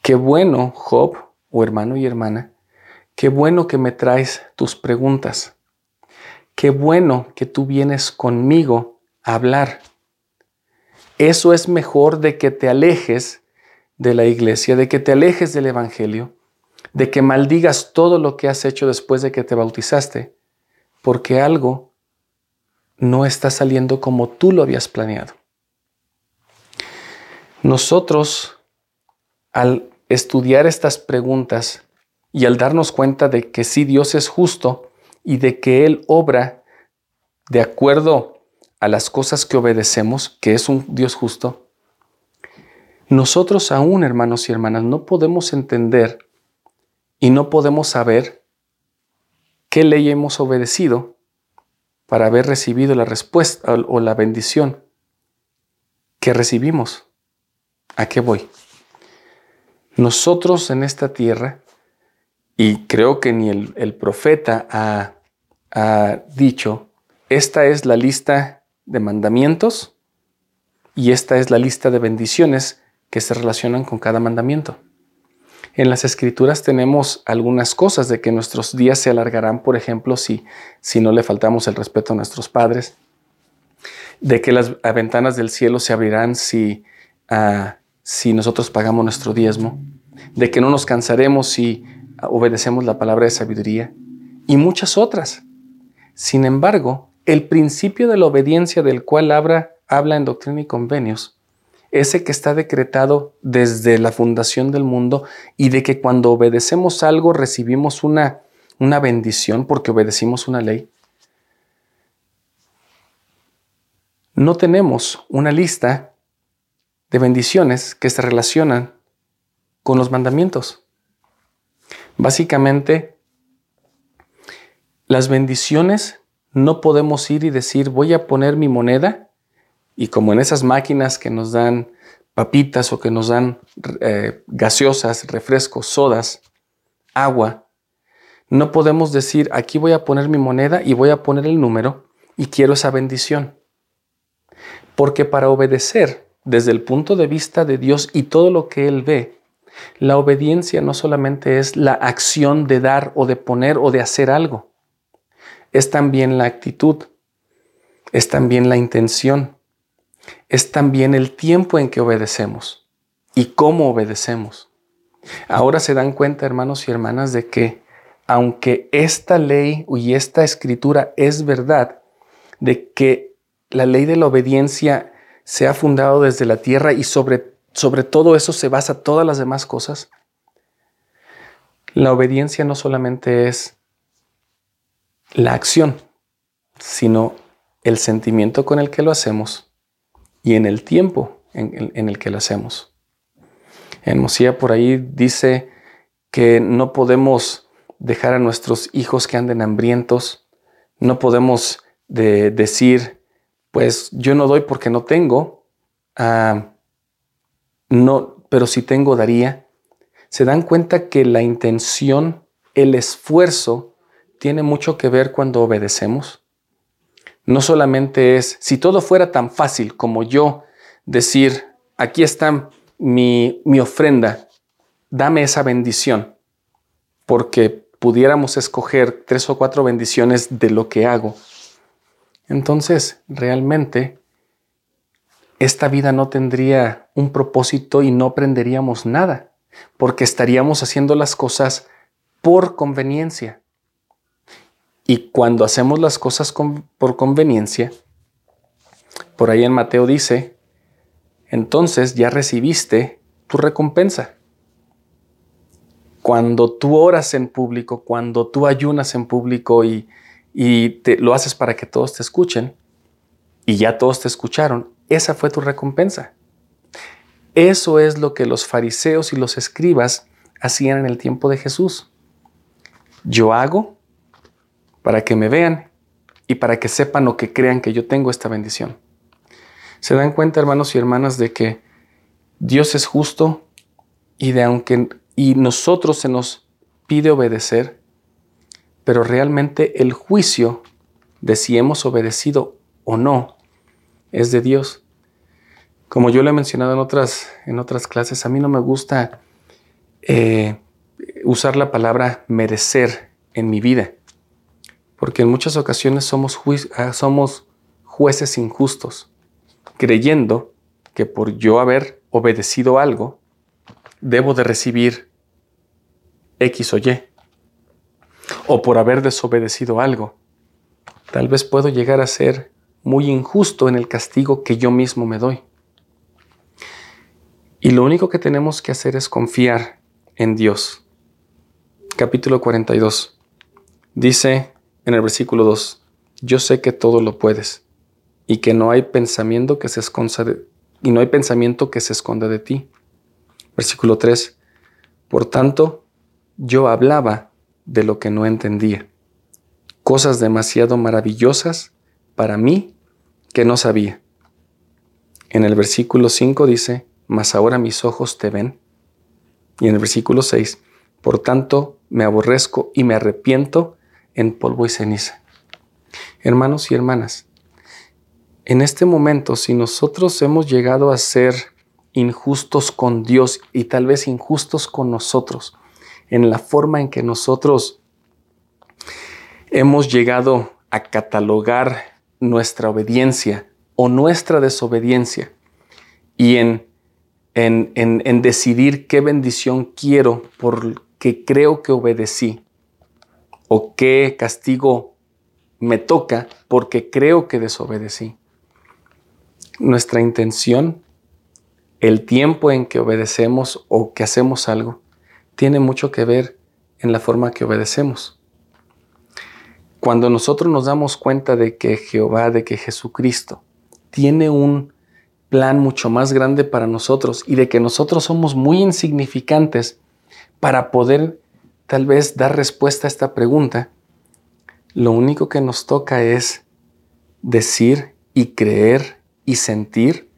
Qué bueno, Job, o hermano y hermana, qué bueno que me traes tus preguntas. Qué bueno que tú vienes conmigo a hablar. Eso es mejor de que te alejes de la iglesia, de que te alejes del Evangelio, de que maldigas todo lo que has hecho después de que te bautizaste, porque algo no está saliendo como tú lo habías planeado. Nosotros, al estudiar estas preguntas y al darnos cuenta de que sí Dios es justo y de que Él obra de acuerdo a las cosas que obedecemos, que es un Dios justo, nosotros aún, hermanos y hermanas, no podemos entender y no podemos saber qué ley hemos obedecido para haber recibido la respuesta o la bendición que recibimos. ¿A qué voy? Nosotros en esta tierra, y creo que ni el, profeta ha, dicho, esta es la lista de mandamientos y esta es la lista de bendiciones que se relacionan con cada mandamiento. En las escrituras tenemos algunas cosas de que nuestros días se alargarán, por ejemplo, si, si no le faltamos el respeto a nuestros padres, de que las ventanas del cielo se abrirán si, uh, si nosotros pagamos nuestro diezmo, de que no nos cansaremos si obedecemos la palabra de sabiduría y muchas otras. Sin embargo, el principio de la obediencia del cual habla, habla en Doctrina y Convenios, ese que está decretado desde la fundación del mundo y de que cuando obedecemos algo recibimos una, una bendición porque obedecimos una ley, no tenemos una lista de bendiciones que se relacionan con los mandamientos. Básicamente, las bendiciones no podemos ir y decir voy a poner mi moneda y como en esas máquinas que nos dan papitas o que nos dan eh, gaseosas, refrescos, sodas, agua, no podemos decir aquí voy a poner mi moneda y voy a poner el número y quiero esa bendición. Porque para obedecer desde el punto de vista de Dios y todo lo que Él ve, la obediencia no solamente es la acción de dar o de poner o de hacer algo, es también la actitud, es también la intención, es también el tiempo en que obedecemos y cómo obedecemos. Ahora se dan cuenta, hermanos y hermanas, de que aunque esta ley y esta escritura es verdad, de que la ley de la obediencia se ha fundado desde la tierra y sobre, sobre todo eso se basa todas las demás cosas. La obediencia no solamente es la acción, sino el sentimiento con el que lo hacemos y en el tiempo en, el que lo hacemos. En Mosía por ahí dice que no podemos dejar a nuestros hijos que anden hambrientos, no podemos decir pues yo no doy porque no tengo, ah, no, pero si tengo daría. Se dan cuenta que la intención, el esfuerzo, tiene mucho que ver cuando obedecemos. No solamente es, si todo fuera tan fácil como yo decir, aquí está mi, mi ofrenda, dame esa bendición, porque pudiéramos escoger tres o cuatro bendiciones de lo que hago, entonces realmente esta vida no tendría un propósito y no aprenderíamos nada, porque estaríamos haciendo las cosas por conveniencia. Y cuando hacemos las cosas por conveniencia, por ahí en Mateo dice, entonces ya recibiste tu recompensa. Cuando tú oras en público, cuando tú ayunas en público y, te, lo haces para que todos te escuchen, y ya todos te escucharon, esa fue tu recompensa. Eso es lo que los fariseos y los escribas hacían en el tiempo de Jesús. Yo hago para que me vean y para que sepan o que crean que yo tengo esta bendición. Se dan cuenta, hermanos y hermanas, de que Dios es justo y de aunque y nosotros se nos pide obedecer, pero realmente el juicio de si hemos obedecido o no es de Dios. Como yo lo he mencionado en otras, en otras clases, a mí no me gusta eh, usar la palabra merecer en mi vida, porque en muchas ocasiones somos, ah, somos jueces injustos, creyendo que por yo haber obedecido algo, debo de recibir X o Y, o por haber desobedecido algo, tal vez puedo llegar a ser muy injusto en el castigo que yo mismo me doy. Y lo único que tenemos que hacer es confiar en Dios. Capítulo 42. Dice en el versículo 2, yo sé que todo lo puedes y que no hay pensamiento que se esconda de, y no hay pensamiento que se esconda de ti. Versículo 3. Por tanto, yo hablaba de lo que no entendía, cosas demasiado maravillosas para mí que no sabía. En el versículo 5 dice, mas ahora mis ojos te ven. Y en el versículo 6, por tanto me aborrezco y me arrepiento en polvo y ceniza. Hermanos y hermanas, en este momento, si nosotros hemos llegado a ser injustos con Dios y tal vez injustos con nosotros, en la forma en que nosotros hemos llegado a catalogar nuestra obediencia o nuestra desobediencia y en, en, en, decidir qué bendición quiero porque creo que obedecí o qué castigo me toca porque creo que desobedecí. Nuestra intención, el tiempo en que obedecemos o que hacemos algo, tiene mucho que ver en la forma que obedecemos. Cuando nosotros nos damos cuenta de que Jehová, de que Jesucristo tiene un plan mucho más grande para nosotros y de que nosotros somos muy insignificantes para poder tal vez dar respuesta a esta pregunta, lo único que nos toca es decir y creer y sentir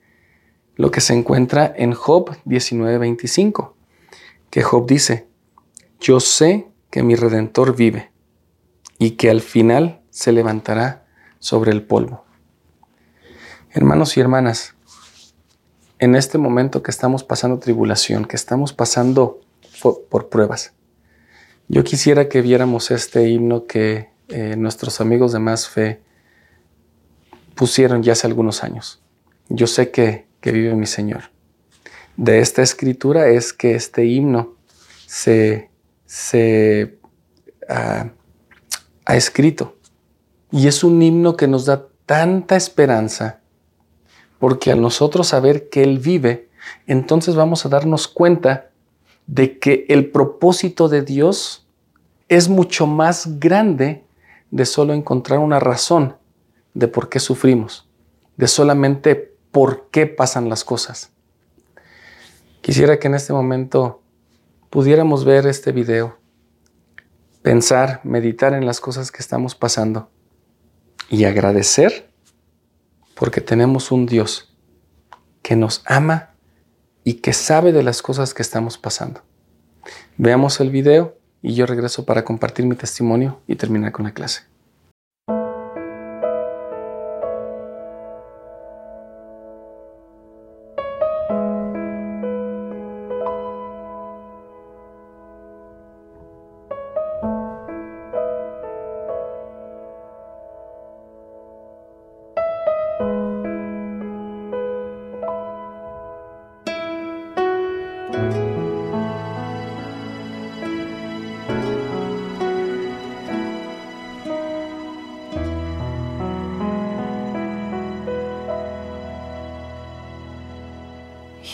lo que se encuentra en Job 19:25, que Job dice, yo sé que mi redentor vive y que al final se levantará sobre el polvo. Hermanos y hermanas, en este momento que estamos pasando tribulación, que estamos pasando por pruebas, yo quisiera que viéramos este himno que eh, nuestros amigos de Más Fe pusieron ya hace algunos años. Yo sé que, vive mi Señor. De esta escritura es que este himno se, se ah, ha escrito. Y es un himno que nos da tanta esperanza, porque al nosotros saber que Él vive, entonces vamos a darnos cuenta de que el propósito de Dios es mucho más grande de solo encontrar una razón de por qué sufrimos, de solamente por qué pasan las cosas. Quisiera que en este momento pudiéramos ver este video pensar, meditar en las cosas que estamos pasando y agradecer porque tenemos un Dios que nos ama y que sabe de las cosas que estamos pasando. Veamos el video y yo regreso para compartir mi testimonio y terminar con la clase.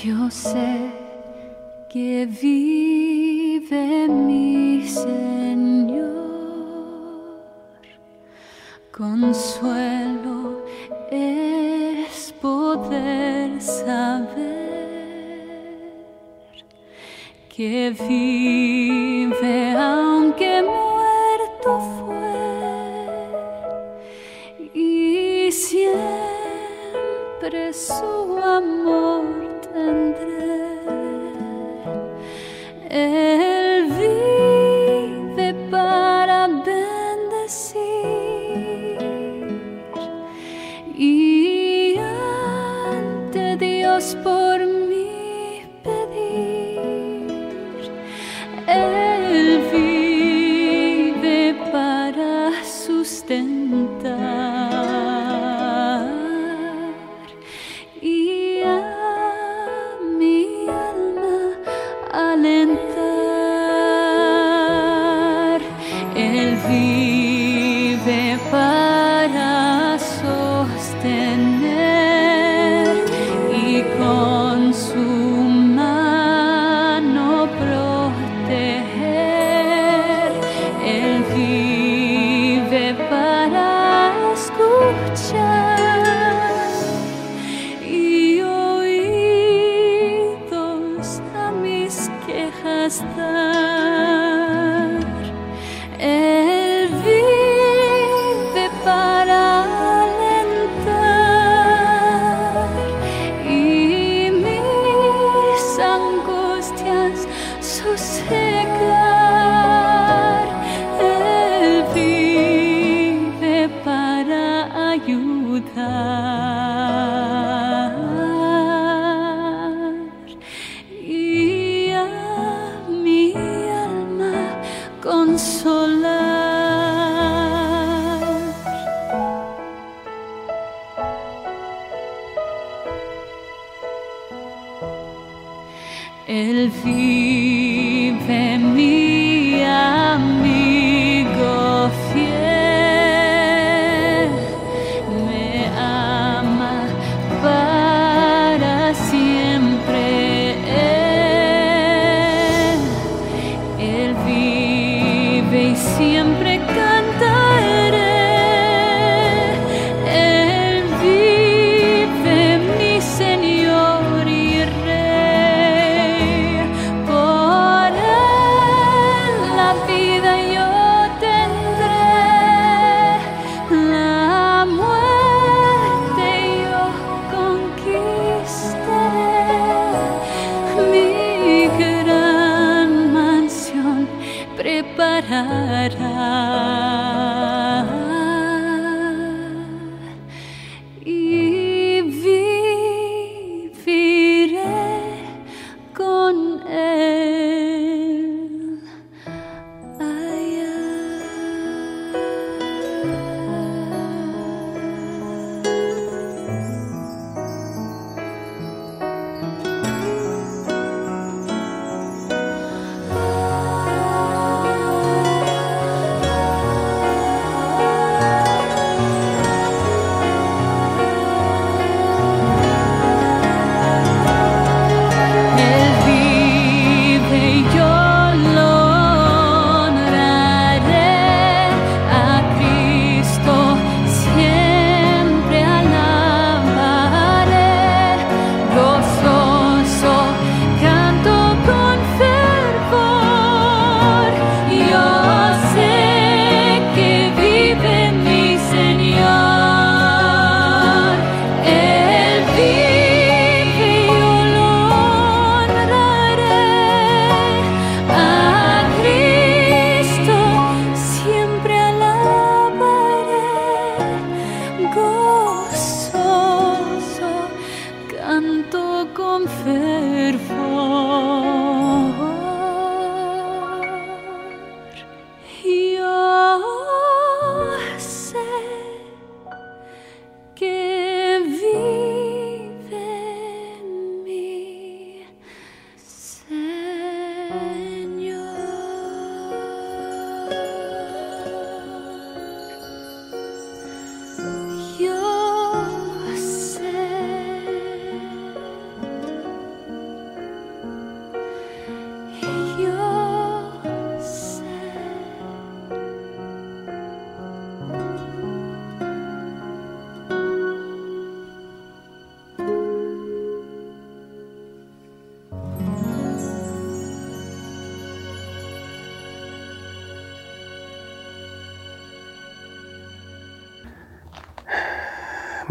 Yo sé que vive mi Señor, consuelo es poder saber que vive aunque muerto fue. Y siempre su amor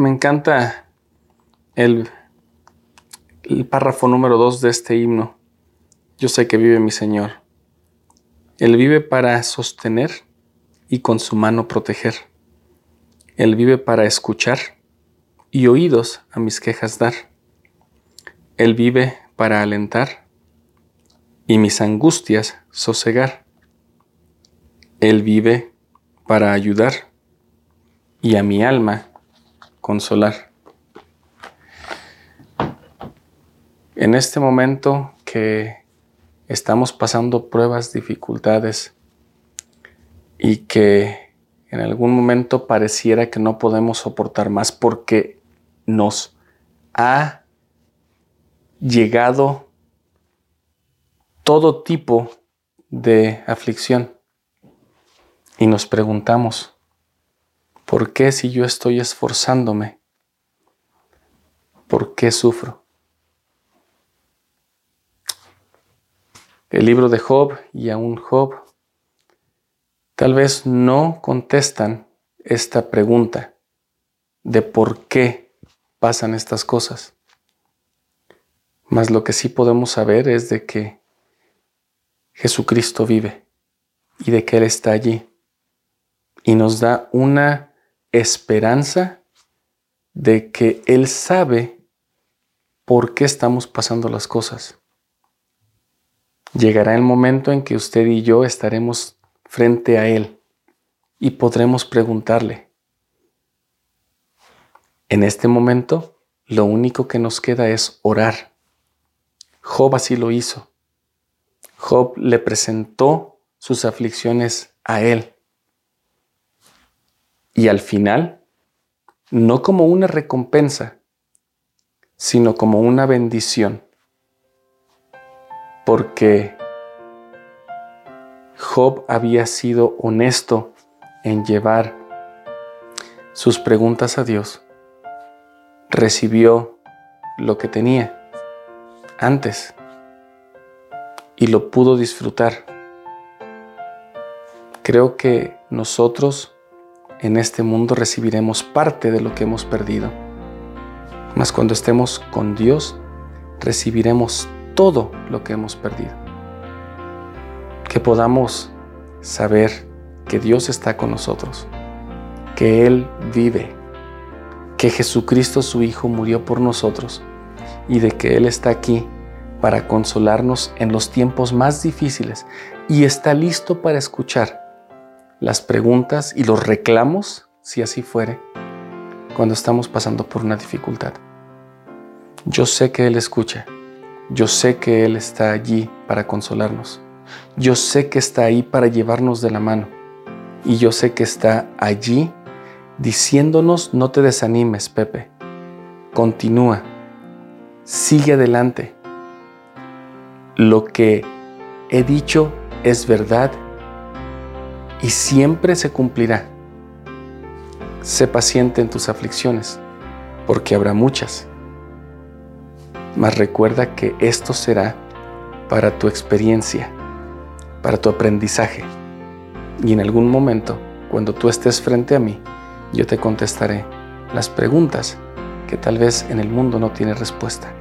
me encanta el, párrafo número dos de este himno. Yo sé que vive mi Señor. Él vive para sostener y con su mano proteger. Él vive para escuchar y oídos a mis quejas dar. Él vive para alentar y mis angustias sosegar. Él vive para ayudar y a mi alma consolar. En este momento que estamos pasando pruebas, dificultades y que en algún momento pareciera que no podemos soportar más porque nos ha llegado todo tipo de aflicción y nos preguntamos, ¿por qué si yo estoy esforzándome? ¿Por qué sufro? El libro de Job y aún Job tal vez no contestan esta pregunta de por qué pasan estas cosas. Mas lo que sí podemos saber es de que Jesucristo vive y de que Él está allí y nos da una esperanza de que Él sabe por qué estamos pasando las cosas. Llegará el momento en que usted y yo estaremos frente a Él y podremos preguntarle. En este momento, lo único que nos queda es orar. Job así lo hizo. Job le presentó sus aflicciones a Él. Y al final, no como una recompensa, sino como una bendición. Porque Job había sido honesto en llevar sus preguntas a Dios. Recibió lo que tenía antes y lo pudo disfrutar. Creo que nosotros en este mundo recibiremos parte de lo que hemos perdido. Mas cuando estemos con Dios, recibiremos todo lo que hemos perdido. Que podamos saber que Dios está con nosotros, que Él vive, que Jesucristo su Hijo murió por nosotros y de que Él está aquí para consolarnos en los tiempos más difíciles y está listo para escuchar las preguntas y los reclamos, si así fuere, cuando estamos pasando por una dificultad. Yo sé que Él escucha, yo sé que Él está allí para consolarnos, yo sé que está ahí para llevarnos de la mano. Y yo sé que está allí diciéndonos no te desanimes, Pepe, continúa, sigue adelante. Lo que he dicho es verdad y siempre se cumplirá. Sé paciente en tus aflicciones, porque habrá muchas. Mas recuerda que esto será para tu experiencia, para tu aprendizaje. Y en algún momento, cuando tú estés frente a mí, yo te contestaré las preguntas que tal vez en el mundo no tiene respuesta.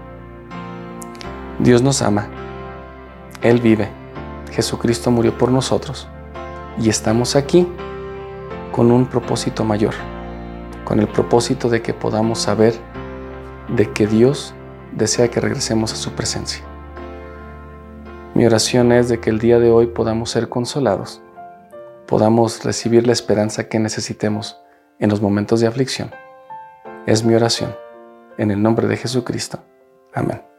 Dios nos ama, Él vive, Jesucristo murió por nosotros y estamos aquí con un propósito mayor, con el propósito de que podamos saber de que Dios desea que regresemos a su presencia. Mi oración es de que el día de hoy podamos ser consolados, podamos recibir la esperanza que necesitemos en los momentos de aflicción. Es mi oración. En el nombre de Jesucristo. Amén.